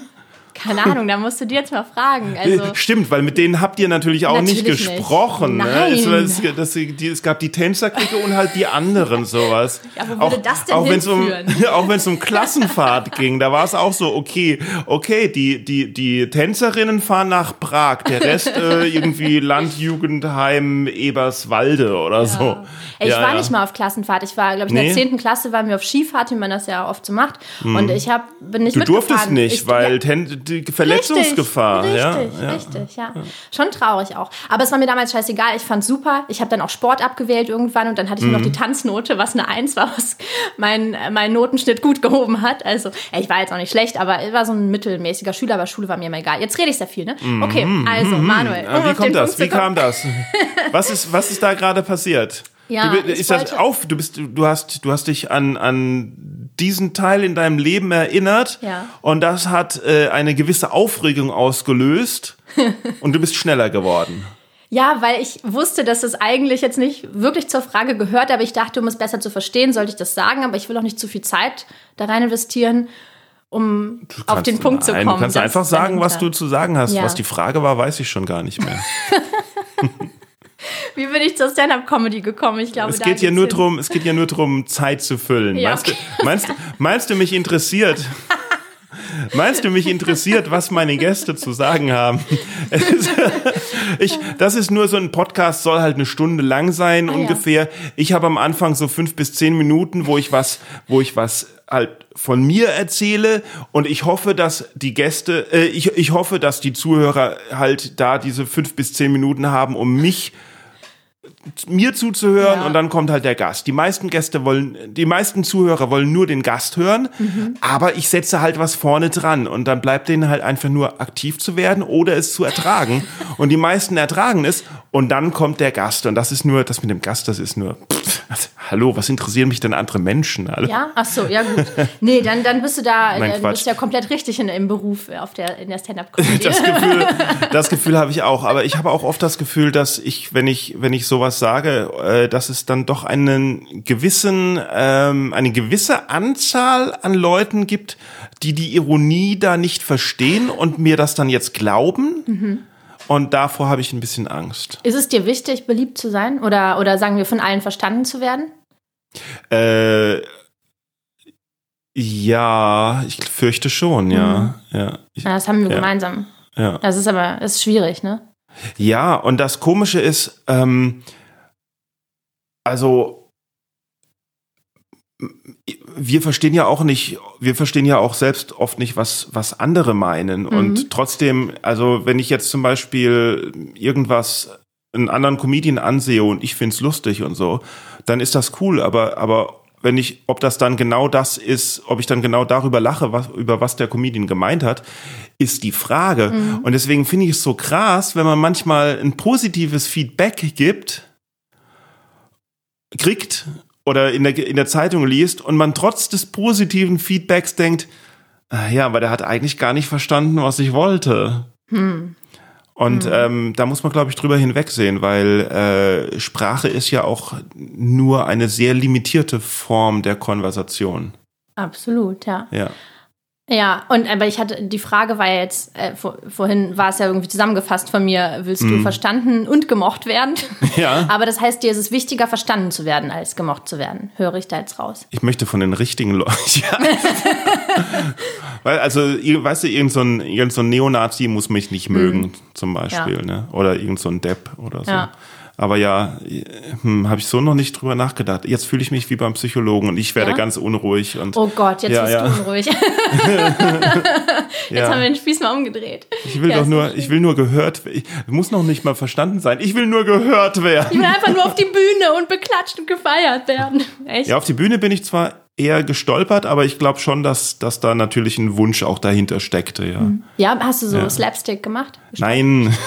Keine Ahnung, da musst du dir jetzt mal fragen. Also, Stimmt, weil mit denen habt ihr natürlich auch natürlich nicht gesprochen. Nicht. Ne? Es, es, das, die, es, gab die Tänzerklicke und halt die anderen sowas. Ja, wo würde auch, das denn auch wenn's um, Auch wenn es um Klassenfahrt ging, da war es auch so, okay, okay, die, die, die Tänzerinnen fahren nach Prag, der Rest äh, irgendwie Landjugendheim Eberswalde oder ja. so. Ich ja, war ja. nicht mal auf Klassenfahrt. Ich war, glaube ich, in nee. der 10. Klasse waren wir auf Skifahrt, wie man das ja oft so macht. Mhm. Und ich hab, bin nicht Du durftest nicht, ich, weil die Verletzungsgefahr. Richtig, ja, richtig, ja. richtig, ja. Schon traurig auch. Aber es war mir damals scheißegal. Ich fand's super. Ich habe dann auch Sport abgewählt irgendwann und dann hatte ich mhm. noch die Tanznote, was eine Eins war, was mein, mein Notenschnitt gut gehoben hat. Also, ich war jetzt auch nicht schlecht, aber ich war so ein mittelmäßiger Schüler, aber Schule war mir immer egal. Jetzt rede ich sehr viel, ne? Mhm. Okay, also, mhm. Manuel. Um wie kommt das? Wie kam das? Was ist, was ist da gerade passiert? Ja, du, ist das auf, du bist, du hast, du hast dich an, an diesen Teil in deinem Leben erinnert ja. und das hat äh, eine gewisse Aufregung ausgelöst und du bist schneller geworden. Ja, weil ich wusste, dass das eigentlich jetzt nicht wirklich zur Frage gehört, aber ich dachte, um es besser zu verstehen, sollte ich das sagen, aber ich will auch nicht zu viel Zeit da rein investieren, um auf den Punkt zu kommen. Du kannst einfach sagen, dahinter. was du zu sagen hast. Ja. Was die Frage war, weiß ich schon gar nicht mehr. Wie bin ich zur Stand-up-Comedy gekommen? Ich glaube, es geht ja nur drum, es geht ja nur darum, Zeit zu füllen. Ja, okay. meinst, meinst, meinst du, mich interessiert? Meinst du, mich interessiert, was meine Gäste zu sagen haben? ich, das ist nur so ein Podcast, soll halt eine Stunde lang sein ah, ungefähr. Ja. Ich habe am Anfang so fünf bis zehn Minuten, wo ich was, wo ich was halt von mir erzähle und ich hoffe, dass die Gäste, äh, ich, ich hoffe, dass die Zuhörer halt da diese fünf bis zehn Minuten haben, um mich mir zuzuhören ja. und dann kommt halt der Gast. Die meisten Gäste wollen, die meisten Zuhörer wollen nur den Gast hören, mhm. aber ich setze halt was vorne dran und dann bleibt denen halt einfach nur aktiv zu werden oder es zu ertragen und die meisten ertragen es und dann kommt der Gast und das ist nur, das mit dem Gast, das ist nur, pff, also, hallo, was interessieren mich denn andere Menschen? Hallo? Ja, ach so, ja gut. Nee, dann, dann bist du da, Nein, äh, bist ja komplett richtig in, im Beruf auf der, in der Stand-Up-Comedy. Das Gefühl, das Gefühl habe ich auch, aber ich habe auch oft das Gefühl, dass ich, wenn ich, wenn ich sowas sage, äh, dass es dann doch einen gewissen, ähm, eine gewisse Anzahl an Leuten gibt, die die Ironie da nicht verstehen und mir das dann jetzt glauben. Mhm und davor habe ich ein bisschen Angst. Ist es dir wichtig, beliebt zu sein? Oder, oder sagen wir, von allen verstanden zu werden? Äh, ja, ich fürchte schon, ja. Mhm. ja. Ich, das haben wir ja. gemeinsam. Ja. Das ist aber ist schwierig, ne? Ja, und das Komische ist, ähm, also wir verstehen ja auch nicht, wir verstehen ja auch selbst oft nicht, was, was andere meinen. Mhm. Und trotzdem, also wenn ich jetzt zum Beispiel irgendwas, einen anderen Comedian ansehe und ich find's lustig und so, dann ist das cool, aber, aber wenn ich, ob das dann genau das ist, ob ich dann genau darüber lache, was, über was der Comedian gemeint hat, ist die Frage. Mhm. Und deswegen finde ich es so krass, wenn man manchmal ein positives Feedback gibt, kriegt oder in der, in der Zeitung liest und man trotz des positiven Feedbacks denkt, ah, ja, aber der hat eigentlich gar nicht verstanden, was ich wollte. Hm. Und hm. Ähm, da muss man, glaube ich, drüber hinwegsehen, weil äh, Sprache ist ja auch nur eine sehr limitierte Form der Konversation. Absolut, ja. Ja. Ja, und aber ich hatte die Frage war ja jetzt äh, vor, vorhin war es ja irgendwie zusammengefasst von mir, willst du Mhm. verstanden und gemocht werden? Ja. aber das heißt, dir ist es wichtiger verstanden zu werden als gemocht zu werden. Höre ich da jetzt raus? Ich möchte von den richtigen Leuten. Ja. Weil, also, weißt du, irgend so, ein, irgend so ein Neonazi muss mich nicht mögen, zum Beispiel. Ja. ne? Oder irgend so ein Depp oder so. Ja. Aber ja, hm, habe ich so noch nicht drüber nachgedacht. Jetzt fühle ich mich wie beim Psychologen und ich werde Ja? ganz unruhig. Und Oh Gott, jetzt Ja, bist ja. du unruhig. jetzt haben wir den Spieß mal umgedreht. Ich will doch nur, ich will nur gehört werden. Ich muss noch nicht mal verstanden sein. Ich will nur gehört Ich werden. will einfach nur auf die Bühne und beklatscht und gefeiert werden. Echt? Ja, auf die Bühne bin ich zwar eher gestolpert, aber ich glaube schon, dass, dass da natürlich ein Wunsch auch dahinter steckte, ja. Ja, hast du so Ja. Slapstick gemacht? Nein,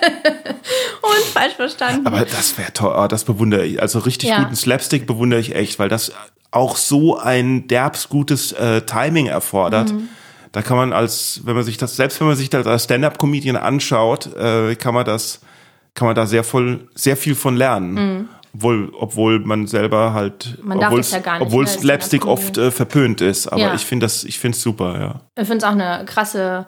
Und falsch verstanden. aber das wäre toll. Ah, Das bewundere ich. Also richtig Ja. guten Slapstick bewundere ich echt, weil das auch so ein derbs gutes äh, Timing erfordert. Mhm. Da kann man als, wenn man sich das, selbst wenn man sich das als Stand-up-Comedian anschaut, äh, kann man das, kann man da sehr voll, sehr viel von lernen. Obwohl, obwohl man selber halt. Man darf obwohl das ja gar nicht, obwohl ne, als Slapstick oft äh, verpönt ist. Aber Ja. ich finde das, ich finde es super, ja. Ich finde es auch eine krasse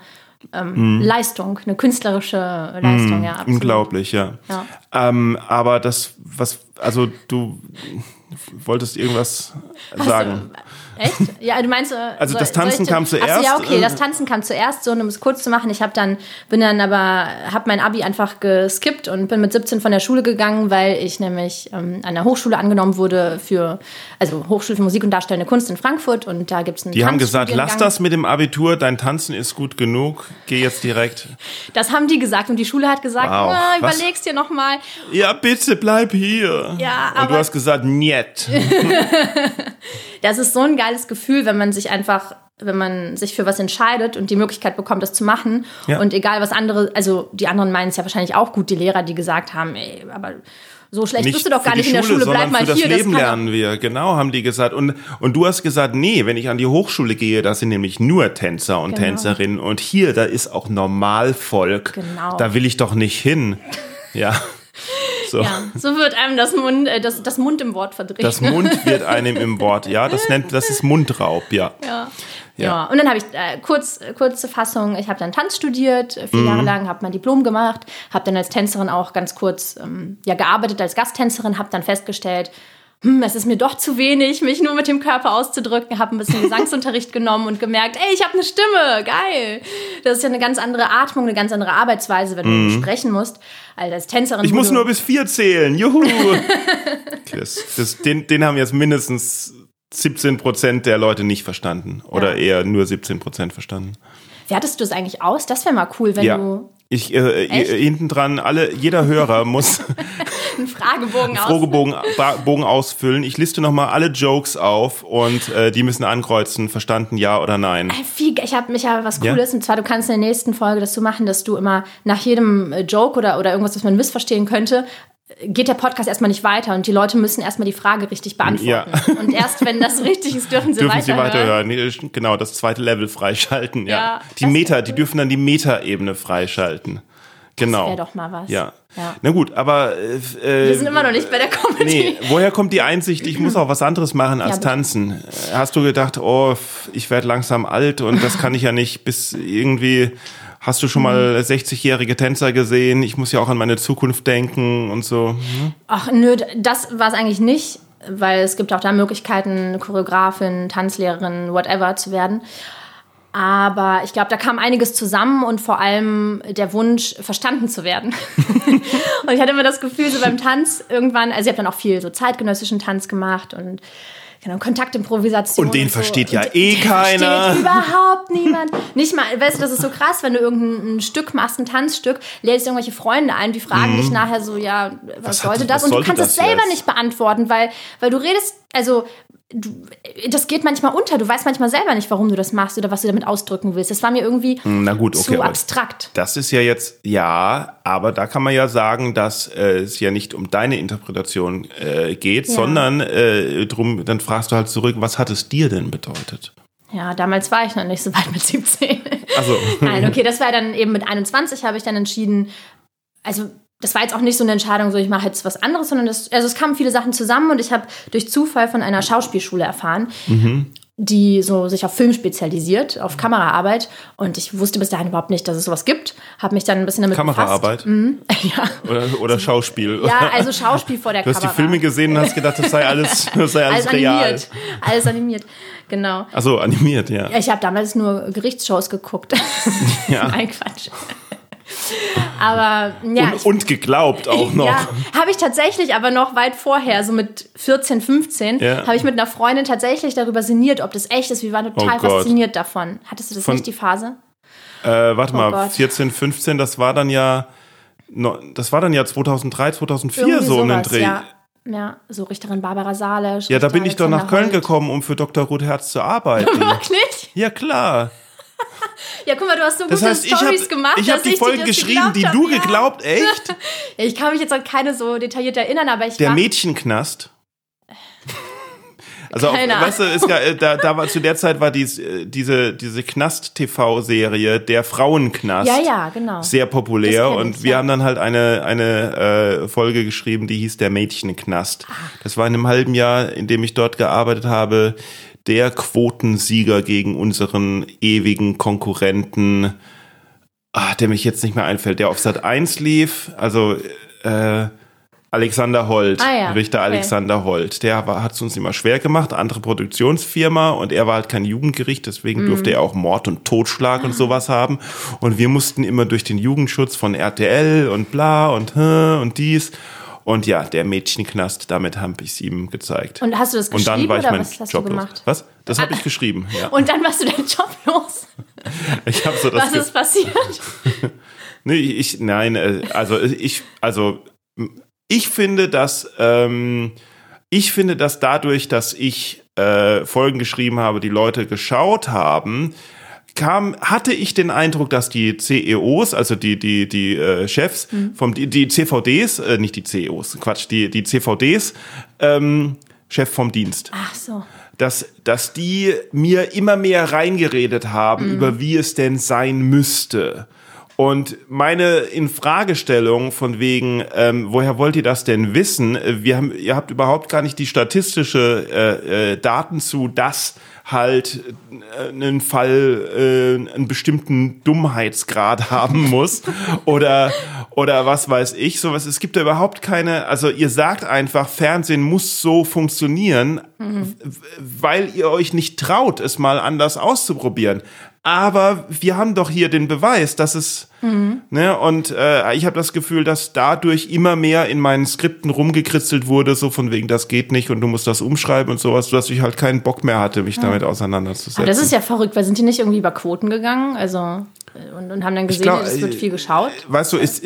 ähm, Mhm. Leistung, eine künstlerische Leistung, ja. Absolut. Unglaublich, ja. Ja. Ähm, aber das, was, also du wolltest irgendwas sagen. Echt? Ja, du meinst. äh, Also das soll- soll Tanzen kam zuerst, ja, okay, das Tanzen kam zuerst, so um es kurz zu machen. Ich habe dann bin dann aber habe mein Abi einfach geskippt und bin mit 17 von der Schule gegangen, weil ich nämlich ähm, an der Hochschule angenommen wurde für also Hochschule für Musik und Darstellende Kunst in Frankfurt und da gibt's einen Die haben gesagt, lass das mit dem Abitur, dein Tanzen ist gut genug, geh jetzt direkt. Das haben die gesagt und die Schule hat gesagt, Wow. ah, Was? überlegst dir noch mal. Ja, bitte bleib hier. Ja, Und du aber- hast gesagt, niet. Das ist so ein geiles Gefühl, wenn man sich einfach, wenn man sich für was entscheidet und die Möglichkeit bekommt, das zu machen. Ja. Und egal was andere, also die anderen meinen es ja wahrscheinlich auch gut, die Lehrer, die gesagt haben, ey, aber so schlecht bist du doch gar nicht die in der Schule, bleib mal für das hier. Leben das lernen wir, genau, haben die gesagt. Und, und du hast gesagt, nee, wenn ich an die Hochschule gehe, da sind nämlich nur Tänzer und Genau. Tänzerinnen. Und hier, da ist auch Normalvolk. Genau. Da will ich doch nicht hin. Ja. So. ja, so wird einem das Mund, äh, das, das Mund im Wort verdreht. Das Mund wird einem im Wort, ja, das nennt, das ist Mundraub, ja. Ja. Ja. Ja. und dann habe ich äh, kurz, kurze Fassung, ich habe dann Tanz studiert, äh, vier Mhm. Jahre lang, habe mein Diplom gemacht, habe dann als Tänzerin auch ganz kurz ähm, ja, gearbeitet als Gasttänzerin, habe dann festgestellt, hm, es ist mir doch zu wenig, mich nur mit dem Körper auszudrücken, habe ein bisschen Gesangsunterricht genommen und gemerkt, ey, ich habe eine Stimme, geil. Das ist ja eine ganz andere Atmung, eine ganz andere Arbeitsweise, wenn du sprechen musst, als als Tänzerin. Mhm. Ich muss nur bis vier zählen, juhu. Okay, das, das, den, den haben jetzt mindestens 17 Prozent der Leute nicht verstanden. Oder Ja. eher nur 17 Prozent verstanden. Wertest du das eigentlich aus? Das wäre mal cool, wenn Ja. du Ich, äh, äh, hinten dran, alle, jeder Hörer muss einen Fragebogen. Fragebogen Bogen ausfüllen. Ich liste nochmal alle Jokes auf und äh, die müssen ankreuzen, verstanden, ja oder nein. Ich habe mich ja was Ja? Cooles und zwar du kannst in der nächsten Folge das so machen, dass du immer nach jedem äh, Joke oder, oder irgendwas, was man missverstehen könnte, geht der Podcast erstmal nicht weiter und die Leute müssen erstmal die Frage richtig beantworten. Ja. Und erst wenn das richtig ist, dürfen sie Dürfen sie weiterhören. weiterhören? Nee, Genau, das zweite Level freischalten. Ja, Ja, die das Meta, die dürfen dann die Meta-Ebene freischalten. Genau. wäre doch mal was. Ja. Ja. Na gut, aber äh, Wir sind immer noch nicht bei der Comedy. Nee, woher kommt die Einsicht, ich muss auch was anderes machen als Ja, tanzen? Äh, Hast du gedacht, oh, ich werde langsam alt und das kann ich ja nicht bis irgendwie. Hast du schon mal 60-jährige Tänzer gesehen? Ich muss ja auch an meine Zukunft denken und so. Ach nö, das war es eigentlich nicht, weil es gibt auch da Möglichkeiten, Choreografin, Tanzlehrerin, whatever zu werden. Aber ich glaube, da kam einiges zusammen und vor allem der Wunsch, verstanden zu werden. und ich hatte immer das Gefühl, so beim Tanz irgendwann, also ich habe dann auch viel so zeitgenössischen Tanz gemacht und genau, Kontaktimprovisation. Und den so. versteht ja Und eh den keiner. Versteht überhaupt niemand. Nicht mal, weißt du, das ist so krass, wenn du irgendein ein Stück machst, ein Tanzstück, lädst irgendwelche Freunde ein, die fragen dich nachher so, ja, was, Mhm. Was sollte das? was Und du kannst es das selber jetzt? nicht beantworten, weil, weil du redest, also du, das geht manchmal unter. Du weißt manchmal selber nicht, warum du das machst oder was du damit ausdrücken willst. Das war mir irgendwie Na gut, okay. zu abstrakt. Das ist ja jetzt, ja, aber da kann man ja sagen, dass äh, es ja nicht um deine Interpretation äh, geht, Ja. sondern äh, drum, dann fragst du halt zurück, was hat es dir denn bedeutet? Ja, damals war ich noch nicht so weit mit 17. Also, Nein, okay, das war dann eben mit 21 habe ich dann entschieden, also das war jetzt auch nicht so eine Entscheidung, so ich mache jetzt was anderes, sondern das, also es kamen viele Sachen zusammen und ich habe durch Zufall von einer Schauspielschule erfahren, die so sich auf Film spezialisiert, auf Kameraarbeit. Und ich wusste bis dahin überhaupt nicht, dass es sowas gibt. Habe mich dann ein bisschen damit Kameraarbeit? Mhm. Ja. Oder, oder Schauspiel? Ja, also Schauspiel vor der Kamera. Du hast die Filme gesehen und hast gedacht, das sei alles, das sei alles, alles real. Animiert. Alles animiert, genau. Achso, animiert, ja. ja ich habe damals nur Gerichtsshows geguckt. Ja. Nein, Quatsch. Aber ja. Und, und, geglaubt auch noch. Ja, habe ich tatsächlich, aber noch weit vorher, so mit 14, 15, ja. habe ich mit einer Freundin tatsächlich darüber sinniert, ob das echt ist. Wir waren total oh fasziniert davon. Hattest du das Von, nicht, die Phase? Äh, warte oh mal, Gott. 14, 15, das war dann ja, das war dann ja 2003, 2004 Irgendwie so um den Dreh. Ja. Ja, so Richterin Barbara Salisch. Ja, da bin ich doch nach Köln Holt. gekommen, um für Dr. Ruth Herz zu arbeiten. Wirklich? Ja, klar. Ja, guck mal, du hast so das gute heißt, Stories gemacht. Ich habe die Folgen geschrieben, die du geglaubt, echt? ja, ich kann mich jetzt an keine so detailliert erinnern, aber ich Der Mädchenknast. Also, auf, weißt du, ist, da, da war zu der Zeit war dies, diese diese Knast-TV-Serie der Frauenknast. Ja, ja, genau. Sehr populär und ich, wir ja. haben dann halt eine eine äh, Folge geschrieben, die hieß der Mädchenknast. Ach. Das war in einem halben Jahr, in dem ich dort gearbeitet habe der Quotensieger gegen unseren ewigen Konkurrenten, ah, der mich jetzt nicht mehr einfällt, der auf Sat 1 lief, also äh, Alexander Holt, ah, ja. Richter okay. Alexander Holt. Der hat es uns immer schwer gemacht, andere Produktionsfirma und er war halt kein Jugendgericht, deswegen mm. durfte er auch Mord und Totschlag ah. und sowas haben. Und wir mussten immer durch den Jugendschutz von RTL und bla und und dies. Und ja, der Mädchenknast, damit habe ich es ihm gezeigt. Und hast du das geschrieben und dann war ich oder was hast Job du gemacht? Los. Was? Das habe ah. ich geschrieben, ja. Und dann warst du deinen Job los? ich habe so das Was ist passiert? nee, ich, nein, äh, also ich, also ich finde, dass ähm, ich finde, dass dadurch, dass ich äh, Folgen geschrieben habe, die Leute geschaut haben, kam, hatte ich den Eindruck, dass die CEOs, also die, die, die äh, Chefs mhm. vom, die, die CVDs, äh, nicht die CEOs, Quatsch, die, die CVDs, ähm, Chef vom Dienst. Ach so. Dass, dass die mir immer mehr reingeredet haben, mhm. über wie es denn sein müsste. Und meine Infragestellung von wegen, ähm, woher wollt ihr das denn wissen? Wir haben, ihr habt überhaupt gar nicht die statistische äh, äh, Daten zu, dass halt äh, einen Fall, äh, einen bestimmten Dummheitsgrad haben muss oder oder was weiß ich, sowas. Es gibt da überhaupt keine, also ihr sagt einfach, Fernsehen muss so funktionieren, mhm. weil ihr euch nicht traut, es mal anders auszuprobieren. Aber wir haben doch hier den Beweis, dass es Mhm. Ne? Und äh, ich habe das Gefühl, dass dadurch immer mehr in meinen Skripten rumgekritzelt wurde, so von wegen, das geht nicht und du musst das umschreiben und sowas, dass ich halt keinen Bock mehr hatte, mich ja. damit auseinanderzusetzen. Aber das ist ja verrückt, weil sind die nicht irgendwie über Quoten gegangen? Also und, und haben dann gesehen, glaub, es wird viel geschaut. Weißt du, ist,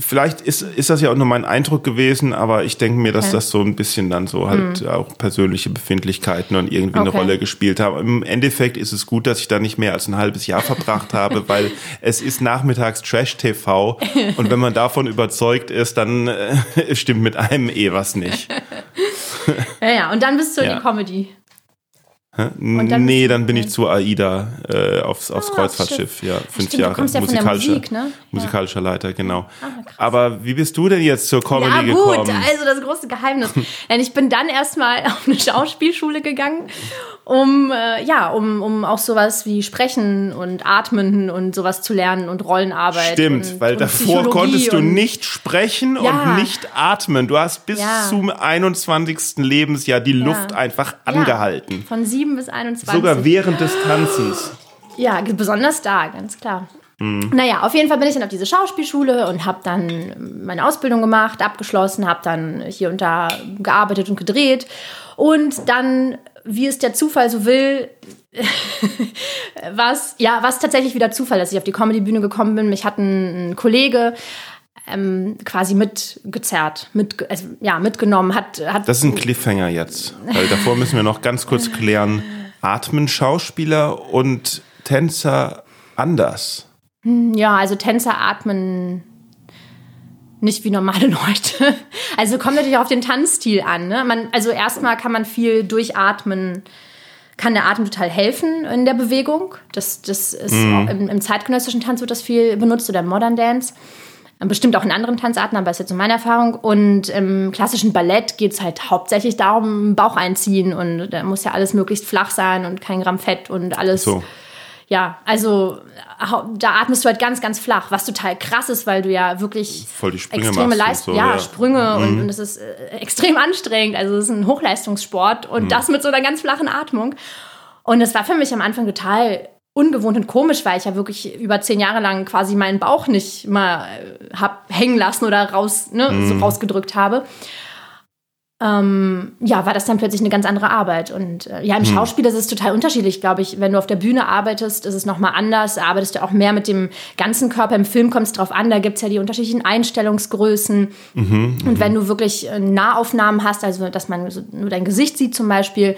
vielleicht ist, ist das ja auch nur mein Eindruck gewesen, aber ich denke mir, dass okay. das so ein bisschen dann so halt mhm. auch persönliche Befindlichkeiten und irgendwie okay. eine Rolle gespielt haben. Im Endeffekt ist es gut, dass ich da nicht mehr als ein halbes Jahr verbracht habe, weil es ist nachmittags Trash-TV und wenn man davon überzeugt ist, dann äh, stimmt mit einem eh was nicht. ja, ja, und dann bist du ja. in die Comedy. Dann nee, dann bin ich zu AIDA äh, aufs, aufs ah, Kreuzfahrtschiff. Ja, fünf Stimmt, Jahre. Ja musikalischer, Musik, ne? musikalischer Leiter, genau. Ah, Aber wie bist du denn jetzt zur Comedy ja, gut, gekommen? Also das große Geheimnis. Denn ich bin dann erstmal auf eine Schauspielschule gegangen, um äh, ja, um, um auch sowas wie Sprechen und Atmen und sowas zu lernen und Rollenarbeit. Stimmt, und, weil und davor konntest du nicht sprechen ja. und nicht atmen. Du hast bis ja. zum 21. Lebensjahr die Luft einfach angehalten. Von sieben 7 bis 21. Sogar während des Tanzens. Ja, besonders da, ganz klar. Mhm. Naja, auf jeden Fall bin ich dann auf diese Schauspielschule und habe dann meine Ausbildung gemacht, abgeschlossen, habe dann hier und da gearbeitet und gedreht. Und dann, wie es der Zufall so will, was ja, was tatsächlich wieder Zufall, dass ich auf die Comedy-Bühne gekommen bin. Mich hat ein, ein Kollege ähm, quasi mitgezerrt, mit, also, ja, mitgenommen. Hat, hat das ist ein Cliffhanger jetzt. Weil davor müssen wir noch ganz kurz klären, atmen Schauspieler und Tänzer anders? Hm, ja, also Tänzer atmen nicht wie normale Leute. Also kommt natürlich auch auf den Tanzstil an. Ne? Man, also erstmal kann man viel durchatmen, kann der Atem total helfen in der Bewegung. Das, das ist mm. im, im zeitgenössischen Tanz wird das viel benutzt oder im Modern Dance. Bestimmt auch in anderen Tanzarten, aber ist jetzt so meine Erfahrung. Und im klassischen Ballett geht es halt hauptsächlich darum, Bauch einziehen und da muss ja alles möglichst flach sein und kein Gramm Fett und alles. So. Ja, also da atmest du halt ganz, ganz flach, was total krass ist, weil du ja wirklich Voll die Sprünge extreme Leistung, so, ja, ja, Sprünge mhm. und, es ist äh, extrem anstrengend. Also es ist ein Hochleistungssport und mhm. das mit so einer ganz flachen Atmung. Und es war für mich am Anfang total ungewohnt und komisch, weil ich ja wirklich über zehn Jahre lang quasi meinen Bauch nicht mal äh, hab hängen lassen oder raus, ne, mm. so mhm. rausgedrückt habe. Ähm, ja, war das dann plötzlich eine ganz andere Arbeit. Und äh, ja, im hm. Schauspiel ist es total unterschiedlich, glaube ich. Wenn du auf der Bühne arbeitest, ist es nochmal anders. Arbeitest du auch mehr mit dem ganzen Körper. Im Film kommt es drauf an, da gibt es ja die unterschiedlichen Einstellungsgrößen. Mhm, und wenn du wirklich äh, Nahaufnahmen hast, also dass man so nur dein Gesicht sieht zum Beispiel,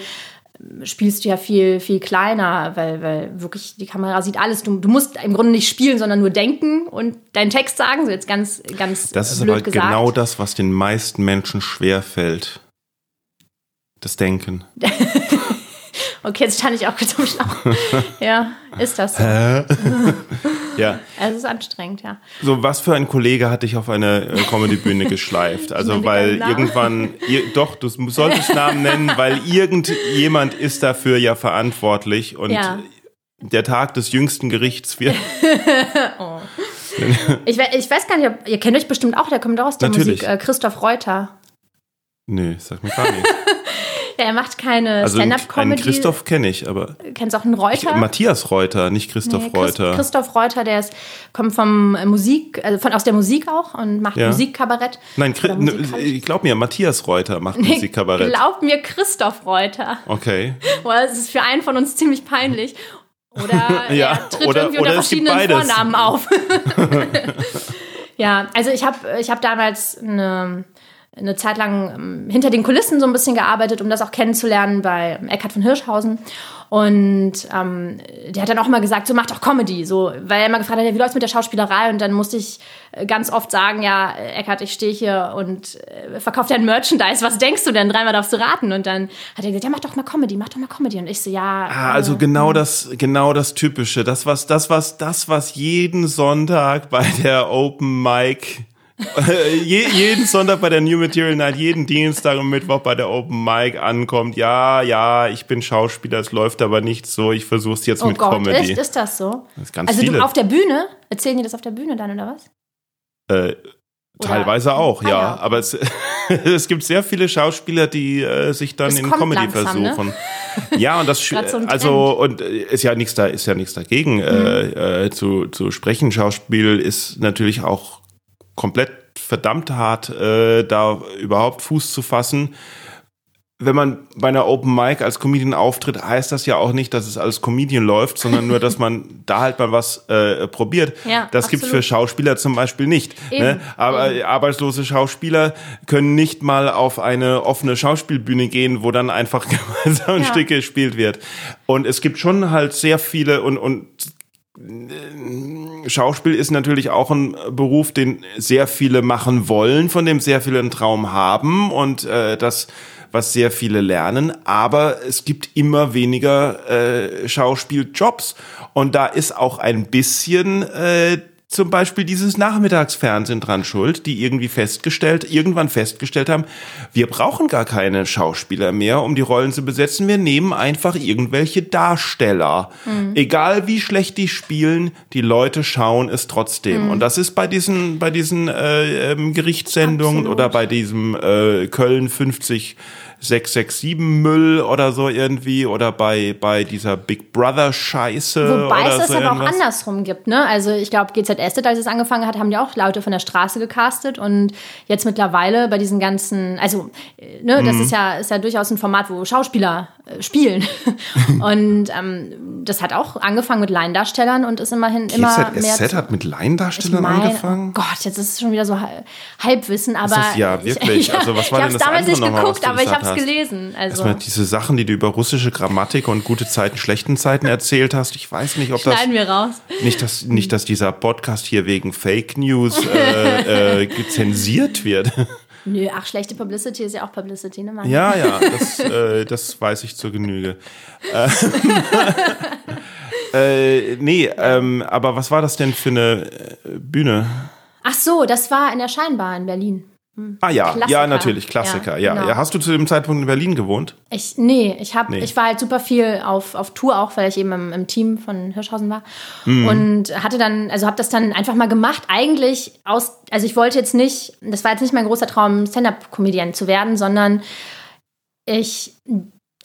spielst du ja viel, viel kleiner, weil, weil wirklich die Kamera sieht alles. Du, du musst im Grunde nicht spielen, sondern nur denken und deinen Text sagen. So jetzt ganz, ganz. Das ist aber gesagt. genau das, was den meisten Menschen schwerfällt. Das Denken. Okay, jetzt stand ich auch kurz am Schlauch. ja, ist das so. ja. Es ist anstrengend, ja. So, was für ein Kollege hat dich auf eine äh, Comedy-Bühne geschleift? Also, weil irgendwann, ihr, doch, du solltest Namen nennen, weil irgendjemand ist dafür ja verantwortlich und ja. der Tag des jüngsten Gerichts wird. oh. ich, ich, weiß gar nicht, ob, ihr kennt euch bestimmt auch, der kommt auch aus der Natürlich. Musik, äh, Christoph Reuter. Nee, sag mir gar nicht. Ja, er macht keine also Stand-up-Comedy. Einen Christoph kenne ich, aber. Kennst auch einen Reuter? Ich, Matthias Reuter, nicht Christoph nee, Reuter. Christoph Reuter, der ist, kommt vom Musik, also von, aus der Musik auch und macht ja. Musikkabarett. Nein, Musik glaub mir, Matthias Reuter macht nee, Musikkabarett. Glaub mir, Christoph Reuter. Okay. Boah, es ist für einen von uns ziemlich peinlich. Oder ja, er tritt oder, irgendwie oder unter verschiedenen Vornamen auf. ja, also ich habe ich hab damals eine eine Zeit lang ähm, hinter den Kulissen so ein bisschen gearbeitet, um das auch kennenzulernen bei Eckhard von Hirschhausen. Und ähm, der hat dann auch mal gesagt, so mach doch Comedy, so, weil er immer gefragt hat, ja, wie läuft's mit der Schauspielerei? Und dann musste ich äh, ganz oft sagen, ja, Eckhard, ich stehe hier und äh, verkaufe dein Merchandise, was denkst du denn? Dreimal darfst du raten. Und dann hat er gesagt, ja, mach doch mal Comedy, mach doch mal Comedy. Und ich so, ja. Ah, also äh, genau das, genau das Typische, das was, das was, das was jeden Sonntag bei der Open Mic jeden Sonntag bei der New Material Night, jeden Dienstag und Mittwoch bei der Open Mic ankommt. Ja, ja, ich bin Schauspieler, es läuft aber nicht so. Ich versuche es jetzt oh mit Gott, Comedy. Ist, ist das so? Das ganz also du auf der Bühne? Erzählen die das auf der Bühne dann oder was? Äh, Teilweise auch, ah, ja. ja. Aber es, es gibt sehr viele Schauspieler, die äh, sich dann es in Comedy langsam, ne? versuchen. Ne? Ja, und das so also und äh, ist ja nichts da, ist ja nichts dagegen mhm. äh, äh, zu, zu sprechen. Schauspiel ist natürlich auch komplett verdammt hart, äh, da überhaupt Fuß zu fassen. Wenn man bei einer Open Mic als Comedian auftritt, heißt das ja auch nicht, dass es als Comedian läuft, sondern nur, dass man da halt mal was äh, probiert. Ja, das gibt es für Schauspieler zum Beispiel nicht. Ne? Aber Eben. arbeitslose Schauspieler können nicht mal auf eine offene Schauspielbühne gehen, wo dann einfach gemeinsam ein ja. Stück gespielt wird. Und es gibt schon halt sehr viele und, und Schauspiel ist natürlich auch ein Beruf, den sehr viele machen wollen, von dem sehr viele einen Traum haben und äh, das, was sehr viele lernen. Aber es gibt immer weniger äh, Schauspieljobs und da ist auch ein bisschen äh, zum Beispiel dieses Nachmittagsfernsehen dran schuld, die irgendwie festgestellt, irgendwann festgestellt haben, wir brauchen gar keine Schauspieler mehr, um die Rollen zu besetzen. Wir nehmen einfach irgendwelche Darsteller. Mhm. Egal wie schlecht die spielen, die Leute schauen es trotzdem. Mhm. Und das ist bei diesen, bei diesen äh, ähm, Gerichtssendungen Absolut. oder bei diesem äh, Köln 50 667 Müll oder so irgendwie oder bei, bei dieser Big Brother Scheiße. Wobei es das so aber irgendwas. auch andersrum gibt, ne? Also ich glaube, GZSZ, als es angefangen hat, haben die auch Leute von der Straße gecastet und jetzt mittlerweile bei diesen ganzen, also, ne, das mhm. ist ja, ist ja durchaus ein Format, wo Schauspieler äh, spielen. und ähm, das hat auch angefangen mit Laiendarstellern und ist immerhin immer mehr. GZSZ hat mit Laiendarstellern ich mein, angefangen? Oh Gott, jetzt ist es schon wieder so Halbwissen, aber. Das ist ja, wirklich. Ich, also, was war denn das damals nicht geguckt, aber ich habe es gelesen. Also. Erstmal diese Sachen, die du über russische Grammatik und gute Zeiten, schlechten Zeiten erzählt hast. Ich weiß nicht, ob Schneiden das. wir raus. Nicht, dass, nicht, dass dieser Podcast hier wegen Fake News äh, äh, zensiert wird. Nö, ach, schlechte Publicity ist ja auch Publicity, ne? Mann? Ja, ja, das, äh, das weiß ich zur Genüge. äh, nee, ähm, aber was war das denn für eine äh, Bühne? Ach so, das war in der Scheinbar in Berlin. Ah ja, Klassiker. ja, natürlich, Klassiker. Ja, ja. Genau. Hast du zu dem Zeitpunkt in Berlin gewohnt? Ich, nee, ich hab, nee. ich war halt super viel auf, auf Tour auch, weil ich eben im, im Team von Hirschhausen war. Mhm. Und hatte dann, also habe das dann einfach mal gemacht. Eigentlich aus, also ich wollte jetzt nicht, das war jetzt nicht mein großer Traum, Stand-up-Comedian zu werden, sondern ich,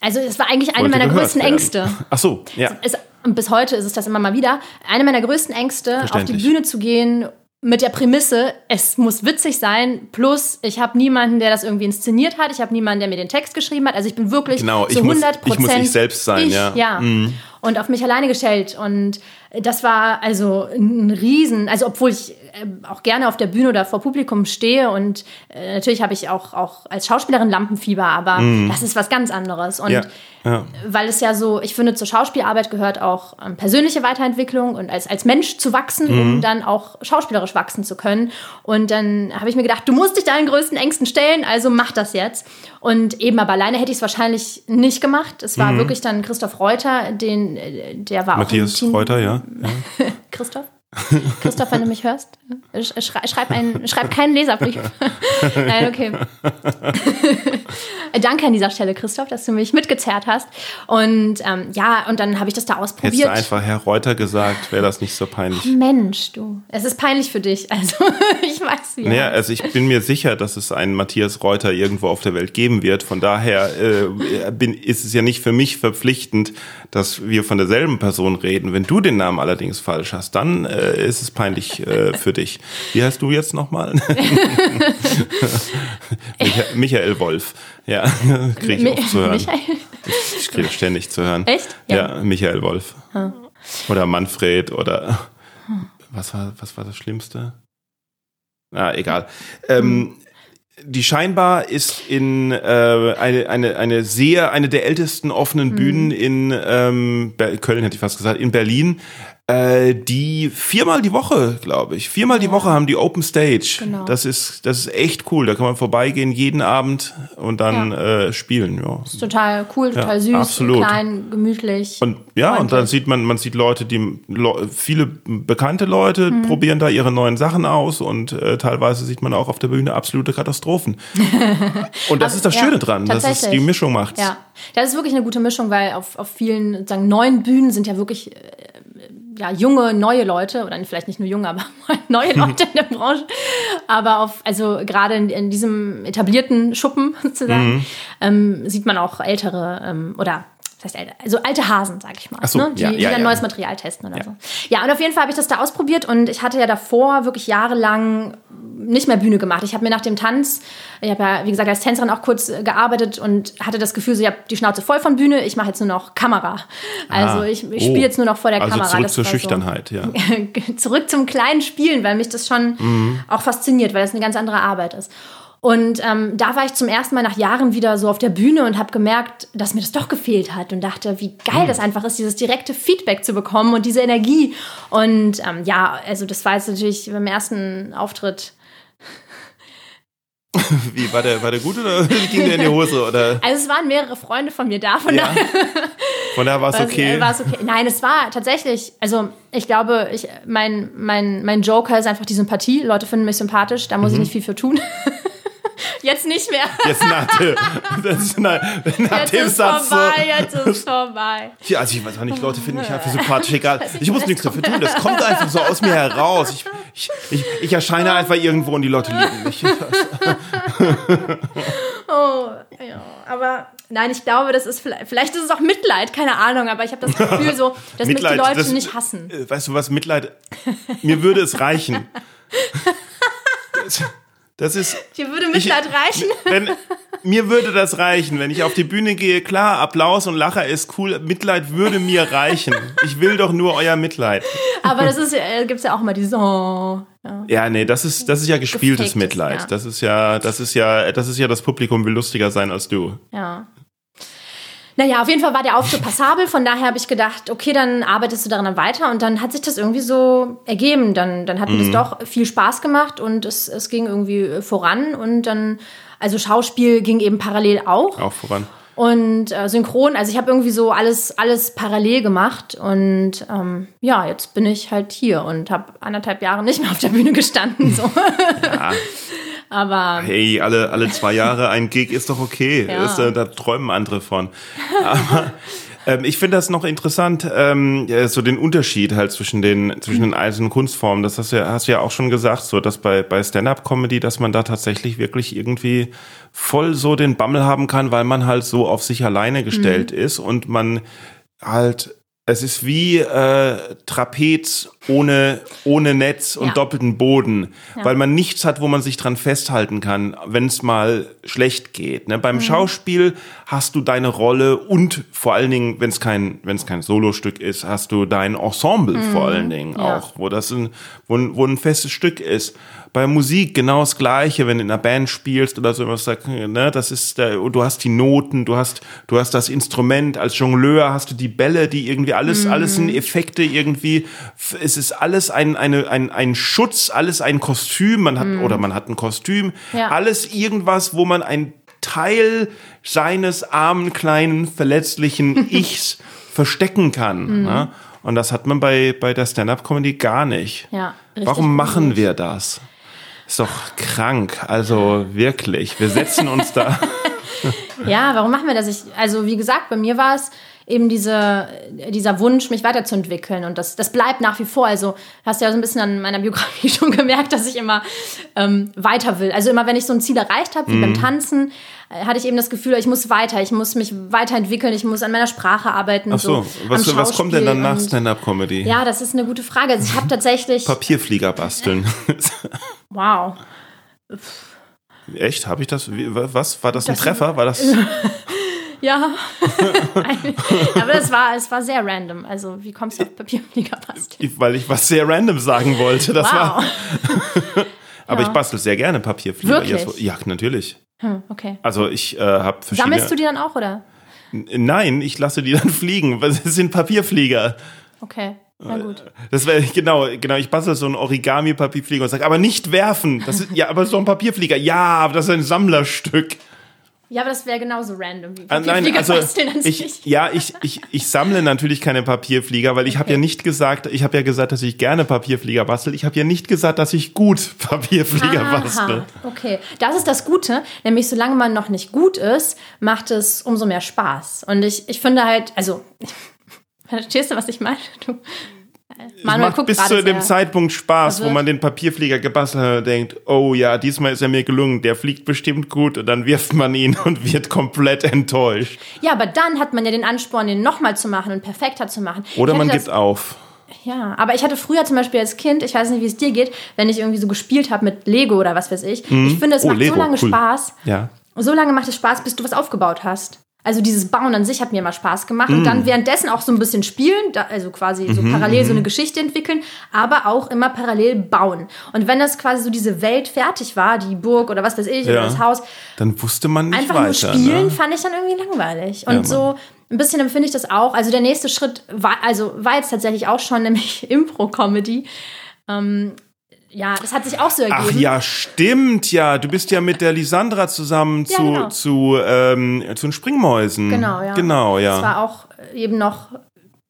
also es war eigentlich eine meiner größten werden. Ängste. Ach so, ja. Es, und bis heute ist es das immer mal wieder. Eine meiner größten Ängste, auf die Bühne zu gehen mit der Prämisse, es muss witzig sein, plus ich habe niemanden, der das irgendwie inszeniert hat, ich habe niemanden, der mir den Text geschrieben hat, also ich bin wirklich genau, zu 100 Prozent ich muss ich selbst sein, ich, ja. ja. Mhm. Und auf mich alleine gestellt und das war also ein Riesen, also obwohl ich auch gerne auf der Bühne oder vor Publikum stehe und äh, natürlich habe ich auch, auch als Schauspielerin Lampenfieber, aber mm. das ist was ganz anderes. Und ja, ja. weil es ja so, ich finde, zur Schauspielarbeit gehört auch ähm, persönliche Weiterentwicklung und als, als Mensch zu wachsen, mm. um mhm. dann auch schauspielerisch wachsen zu können. Und dann habe ich mir gedacht, du musst dich deinen größten Ängsten stellen, also mach das jetzt. Und eben, aber alleine hätte ich es wahrscheinlich nicht gemacht. Es war mm. wirklich dann Christoph Reuter, den, äh, der war Matthias auch. Matthias Reuter, ja. Christoph? Christoph, wenn du mich hörst, schrei schreib, ein, schreib keinen Leserbrief. Nein, okay. Danke an dieser Stelle, Christoph, dass du mich mitgezerrt hast. Und ähm, ja, und dann habe ich das da ausprobiert. Hättest du einfach Herr Reuter gesagt, wäre das nicht so peinlich. Oh, Mensch, du. Es ist peinlich für dich. Also, ich weiß ja. Naja, also ich bin mir sicher, dass es einen Matthias Reuter irgendwo auf der Welt geben wird. Von daher äh, bin, ist es ja nicht für mich verpflichtend, dass wir von derselben Person reden. Wenn du den Namen allerdings falsch hast, dann äh, ist es peinlich äh, für dich. Wie heißt du jetzt nochmal? Michael Wolf. Ja, kriege ich oft zu hören. Michael? Ich kriege ständig zu hören. Echt? Ja, ja Michael Wolf. Hm. Oder Manfred oder was war, was war das Schlimmste? Ah, egal. Ähm, die Scheinbar ist in äh, eine, eine, eine sehr, eine der ältesten offenen Bühnen in ähm, Köln, hätte ich fast gesagt, in Berlin. Äh, die viermal die Woche, glaube ich. Viermal die Woche haben die Open Stage. Genau. Das ist, das ist echt cool. Da kann man vorbeigehen jeden Abend und dann ja. äh, spielen. Ja. ist total cool, total ja, süß, absolut. klein, gemütlich. Und ja, freundlich. und dann sieht man, man sieht Leute, die viele bekannte Leute mhm. probieren da ihre neuen Sachen aus und äh, teilweise sieht man auch auf der Bühne absolute Katastrophen. und das ist das Schöne dran, dass es die Mischung macht. Ja, das ist wirklich eine gute Mischung, weil auf, auf vielen sagen neuen Bühnen sind ja wirklich äh, ja, junge, neue Leute, oder vielleicht nicht nur junge, aber neue Leute in der Branche, aber auf, also gerade in, in diesem etablierten Schuppen sozusagen, mhm. ähm, sieht man auch ältere ähm, oder das heißt, also alte Hasen, sag ich mal, so, ne? die, ja, ja, die dann ja. neues Material testen oder so. Ja, und auf jeden Fall habe ich das da ausprobiert und ich hatte ja davor wirklich jahrelang nicht mehr Bühne gemacht. Ich habe mir nach dem Tanz, ich habe ja, wie gesagt, als Tänzerin auch kurz äh, gearbeitet und hatte das Gefühl, so, ich habe die Schnauze voll von Bühne, ich mache jetzt nur noch Kamera. Also ah, ich, ich spiele oh. jetzt nur noch vor der also Kamera. Zurück das zur Schüchternheit, so, ja. zurück zum kleinen Spielen, weil mich das schon mhm. auch fasziniert, weil das eine ganz andere Arbeit ist. Und ähm, da war ich zum ersten Mal nach Jahren wieder so auf der Bühne und habe gemerkt, dass mir das doch gefehlt hat und dachte, wie geil mhm. das einfach ist, dieses direkte Feedback zu bekommen und diese Energie. Und ähm, ja, also das war jetzt natürlich beim ersten Auftritt Wie, war der, war der gut oder ging der in die Hose? Oder? Also es waren mehrere Freunde von mir da, von ja. daher. Von daher war es okay. okay. Nein, es war tatsächlich, also ich glaube, ich, mein, mein, mein Joker ist einfach die Sympathie. Leute finden mich sympathisch, da muss mhm. ich nicht viel für tun. Jetzt nicht mehr. Jetzt nach, das, nach, nach jetzt dem ist Satz vorbei, so. Jetzt ist vorbei. Ja, also ich weiß auch nicht, Leute finden mich einfach sympathisch, egal. Ich muss nichts dafür tun, das kommt einfach so aus mir heraus. Ich, ich, ich, ich erscheine einfach irgendwo und die Leute lieben mich. oh, ja, aber nein, ich glaube, das ist vielleicht, vielleicht ist es auch Mitleid, keine Ahnung, aber ich habe das Gefühl so, dass Mitleid, mich die Leute das, nicht hassen. Äh, weißt du was, Mitleid, mir würde es reichen. Das ist. Dir würde Mitleid ich, reichen. Wenn, mir würde das reichen, wenn ich auf die Bühne gehe. Klar, Applaus und Lacher ist cool. Mitleid würde mir reichen. Ich will doch nur euer Mitleid. Aber das ist, äh, gibt's ja auch immer diese. Oh, ja. ja, nee, das ist, das ist ja gespieltes Gefaktes, Mitleid. Ja. Das ist ja, das ist ja, das ist ja das Publikum will lustiger sein als du. Ja. Naja, auf jeden Fall war der Auftritt passabel, von daher habe ich gedacht, okay, dann arbeitest du daran weiter und dann hat sich das irgendwie so ergeben. Dann, dann hat mir mhm. das doch viel Spaß gemacht und es, es ging irgendwie voran und dann, also Schauspiel ging eben parallel auch. Auch voran. und äh, synchron. Also ich habe irgendwie so alles, alles parallel gemacht und ähm, ja, jetzt bin ich halt hier und habe anderthalb Jahre nicht mehr auf der Bühne gestanden. So. Ja. Aber hey, alle, alle zwei Jahre ein Gig ist doch okay. Ja. Das, äh, da träumen andere von. Aber ähm, ich finde das noch interessant, ähm, so den Unterschied halt zwischen den zwischen den einzelnen Kunstformen. Das hast du ja, hast du ja auch schon gesagt, so dass bei bei Stand-up-Comedy, dass man da tatsächlich wirklich irgendwie voll so den Bammel haben kann, weil man halt so auf sich alleine gestellt mhm. ist und man halt es ist wie äh, Trapez ohne, ohne Netz und ja. doppelten Boden, ja. weil man nichts hat, wo man sich dran festhalten kann, wenn es mal schlecht geht. Ne? Beim mhm. Schauspiel hast du deine Rolle und vor allen Dingen, wenn es kein, wenn es kein Solostück ist, hast du dein Ensemble mhm. vor allen Dingen ja. auch, wo das ein, wo, wo ein festes Stück ist bei Musik genau das Gleiche, wenn du in einer Band spielst oder so was, ne, das ist, du hast die Noten, du hast, du hast das Instrument, als Jongleur hast du die Bälle, die irgendwie alles, mhm. alles sind Effekte irgendwie, es ist alles ein, eine, ein, ein Schutz, alles ein Kostüm, man hat, mhm. oder man hat ein Kostüm, ja. alles irgendwas, wo man ein Teil seines armen, kleinen, verletzlichen Ichs verstecken kann. Mhm. Ne? Und das hat man bei, bei der Stand-up-Comedy gar nicht. Ja, Warum machen wir das? Ist doch krank. Also wirklich. Wir setzen uns da. ja, warum machen wir das? Ich, also, wie gesagt, bei mir war es eben diese, dieser Wunsch, mich weiterzuentwickeln. Und das, das bleibt nach wie vor. Also hast du ja so ein bisschen an meiner Biografie schon gemerkt, dass ich immer ähm, weiter will. Also immer, wenn ich so ein Ziel erreicht habe, wie mhm. beim Tanzen, hatte ich eben das Gefühl, ich muss weiter, ich muss mich weiterentwickeln, ich muss an meiner Sprache arbeiten. Ach so, so was, was kommt denn dann nach Stand-Up-Comedy? Ja, das ist eine gute Frage. Also ich habe tatsächlich... Papierflieger basteln. wow. Echt? Habe ich das? Was? War das ein das Treffer? War das... Ja. Aber es war, es war sehr random. Also, wie kommst du auf Papierflieger basteln? Weil ich was sehr random sagen wollte. Das wow. war. Aber ja. ich bastel sehr gerne Papierflieger. Wirklich? Ja, natürlich. Hm, okay. Also ich äh, habe verschiedene. Sammelst du die dann auch, oder? Nein, ich lasse die dann fliegen. Das sind Papierflieger. Okay. Na gut. Das wäre genau, genau. Ich bastel so einen Origami-Papierflieger und sage, aber nicht werfen. Das ist ja, aber so ein Papierflieger. Ja, aber das ist ein Sammlerstück. Ja, aber das wäre genauso random wie Papierflieger ah, nein, also ich, Ja, ich, ich, ich sammle natürlich keine Papierflieger, weil ich okay. habe ja nicht gesagt, ich habe ja gesagt, dass ich gerne Papierflieger bastel. Ich habe ja nicht gesagt, dass ich gut Papierflieger Aha, bastel. Okay, das ist das Gute. Nämlich solange man noch nicht gut ist, macht es umso mehr Spaß. Und ich, ich finde halt, also, verstehst du, was ich meine? Du, Manuel macht bis zu dem Zeitpunkt Spaß, also, wo man den Papierflieger gebastelt hat und denkt, oh ja, diesmal ist er mir gelungen, der fliegt bestimmt gut und dann wirft man ihn und wird komplett enttäuscht. Ja, aber dann hat man ja den Ansporn, den nochmal zu machen und perfekter zu machen. Oder man gibt auf. Ja, aber ich hatte früher zum Beispiel als Kind, ich weiß nicht, wie es dir geht, wenn ich irgendwie so gespielt habe mit Lego oder was weiß ich. Mhm. Ich finde, es oh, macht Lego, so lange cool. Spaß. Ja. So lange macht es Spaß, bis du was aufgebaut hast. Also dieses Bauen an sich hat mir immer Spaß gemacht mm. und dann währenddessen auch so ein bisschen spielen, also quasi so mhm, parallel so eine mhm. Geschichte entwickeln, aber auch immer parallel bauen. Und wenn das quasi so diese Welt fertig war, die Burg oder was weiß ich, ja. oder das Haus, dann wusste man nicht einfach weiter, nur spielen, ne? fand ich dann irgendwie langweilig. Und ja, so ein bisschen empfinde ich das auch. Also der nächste Schritt war, also war jetzt tatsächlich auch schon nämlich Impro-Comedy. Ähm, ja, das hat sich auch so ergeben. Ach ja, stimmt ja. Du bist ja mit der Lisandra zusammen ja, zu, genau. zu, ähm, zu den Springmäusen. Genau, ja. Genau, ja. Das war auch eben noch,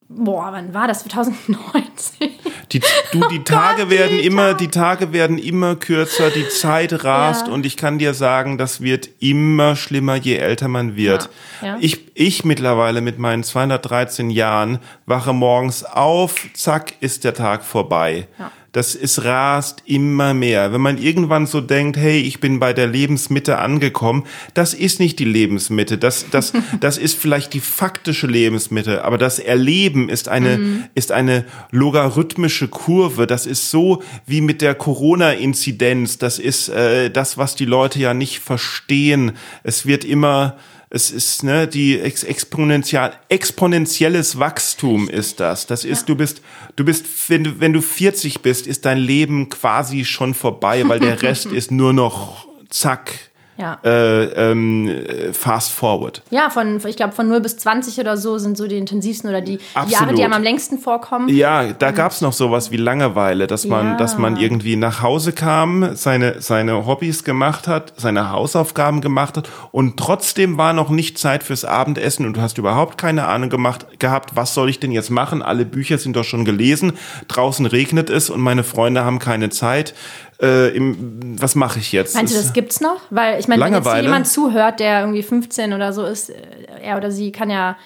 boah, wann war das? 2019. Die, du, die oh Tage Gott, werden die immer, die Tage werden immer kürzer, die Zeit rast ja. und ich kann dir sagen, das wird immer schlimmer, je älter man wird. Ja, ja. Ich, ich mittlerweile mit meinen 213 Jahren wache morgens auf, zack, ist der Tag vorbei. Das ist rast immer mehr. Wenn man irgendwann so denkt, hey, ich bin bei der Lebensmitte angekommen, das ist nicht die Lebensmitte. Das, das, das ist vielleicht die faktische Lebensmitte. Aber das Erleben ist eine, mhm. ist eine logarithmische Kurve. Das ist so wie mit der Corona-Inzidenz. Das ist äh, das, was die Leute ja nicht verstehen. Es wird immer, es ist ne die ex exponentiell exponentielles Wachstum ist das. Das ist ja. du bist du bist wenn du wenn du 40 bist, ist dein Leben quasi schon vorbei, weil der Rest ist nur noch zack Ja. Äh, ähm, fast forward. Ja, von, ich glaube, von 0 bis 20 oder so sind so die intensivsten oder die Absolut. Jahre, die einem am längsten vorkommen. Ja, da gab es noch sowas wie Langeweile, dass man, ja. dass man irgendwie nach Hause kam, seine, seine Hobbys gemacht hat, seine Hausaufgaben gemacht hat und trotzdem war noch nicht Zeit fürs Abendessen und du hast überhaupt keine Ahnung gemacht, gehabt, was soll ich denn jetzt machen? Alle Bücher sind doch schon gelesen, draußen regnet es und meine Freunde haben keine Zeit äh, im, was mache ich jetzt? Meinst du, das gibt's noch? Weil ich meine, wenn jetzt jemand zuhört, der irgendwie 15 oder so ist, äh, er oder sie kann ja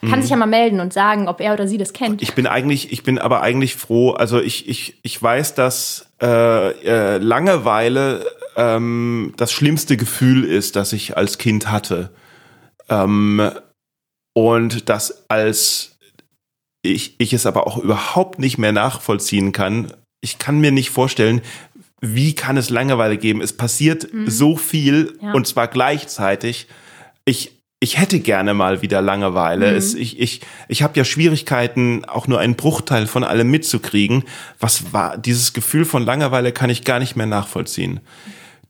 kann mhm. sich ja mal melden und sagen, ob er oder sie das kennt. Ich bin eigentlich, ich bin aber eigentlich froh. Also ich, ich, ich weiß, dass äh, äh, Langeweile ähm, das schlimmste Gefühl ist, das ich als Kind hatte. Ähm, und das als ich, ich es aber auch überhaupt nicht mehr nachvollziehen kann. Ich kann mir nicht vorstellen, wie kann es Langeweile geben? Es passiert mhm. so viel ja. und zwar gleichzeitig. Ich, ich hätte gerne mal wieder Langeweile. Mhm. Es, ich ich, ich habe ja Schwierigkeiten, auch nur einen Bruchteil von allem mitzukriegen. Was war dieses Gefühl von Langeweile kann ich gar nicht mehr nachvollziehen.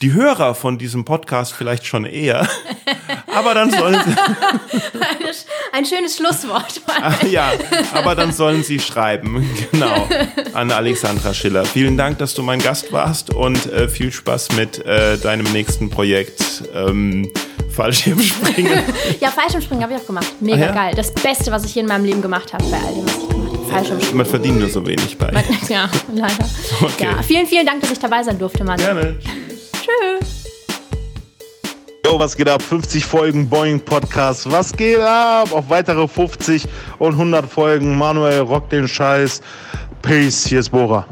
Die Hörer von diesem Podcast vielleicht schon eher. Aber dann sollen sie. Ein schönes Schlusswort. Ah, ja, aber dann sollen sie schreiben. Genau. An Alexandra Schiller. Vielen Dank, dass du mein Gast warst und äh, viel Spaß mit äh, deinem nächsten Projekt. Ähm, Fallschirmspringen. ja, Fallschirmspringen habe ich auch gemacht. Mega ah, ja? geil. Das Beste, was ich hier in meinem Leben gemacht habe, bei all dem, was ich gemacht habe. Fallschirmspringen. Man verdient nur so wenig bei. ja, leider. Okay. Ja, vielen, vielen Dank, dass ich dabei sein durfte, Mann. Gerne. Tschüss. Yo, was geht ab? 50 Folgen Boeing Podcast. Was geht ab? Auf weitere 50 und 100 Folgen. Manuel rock den Scheiß. Peace. Hier ist Bora.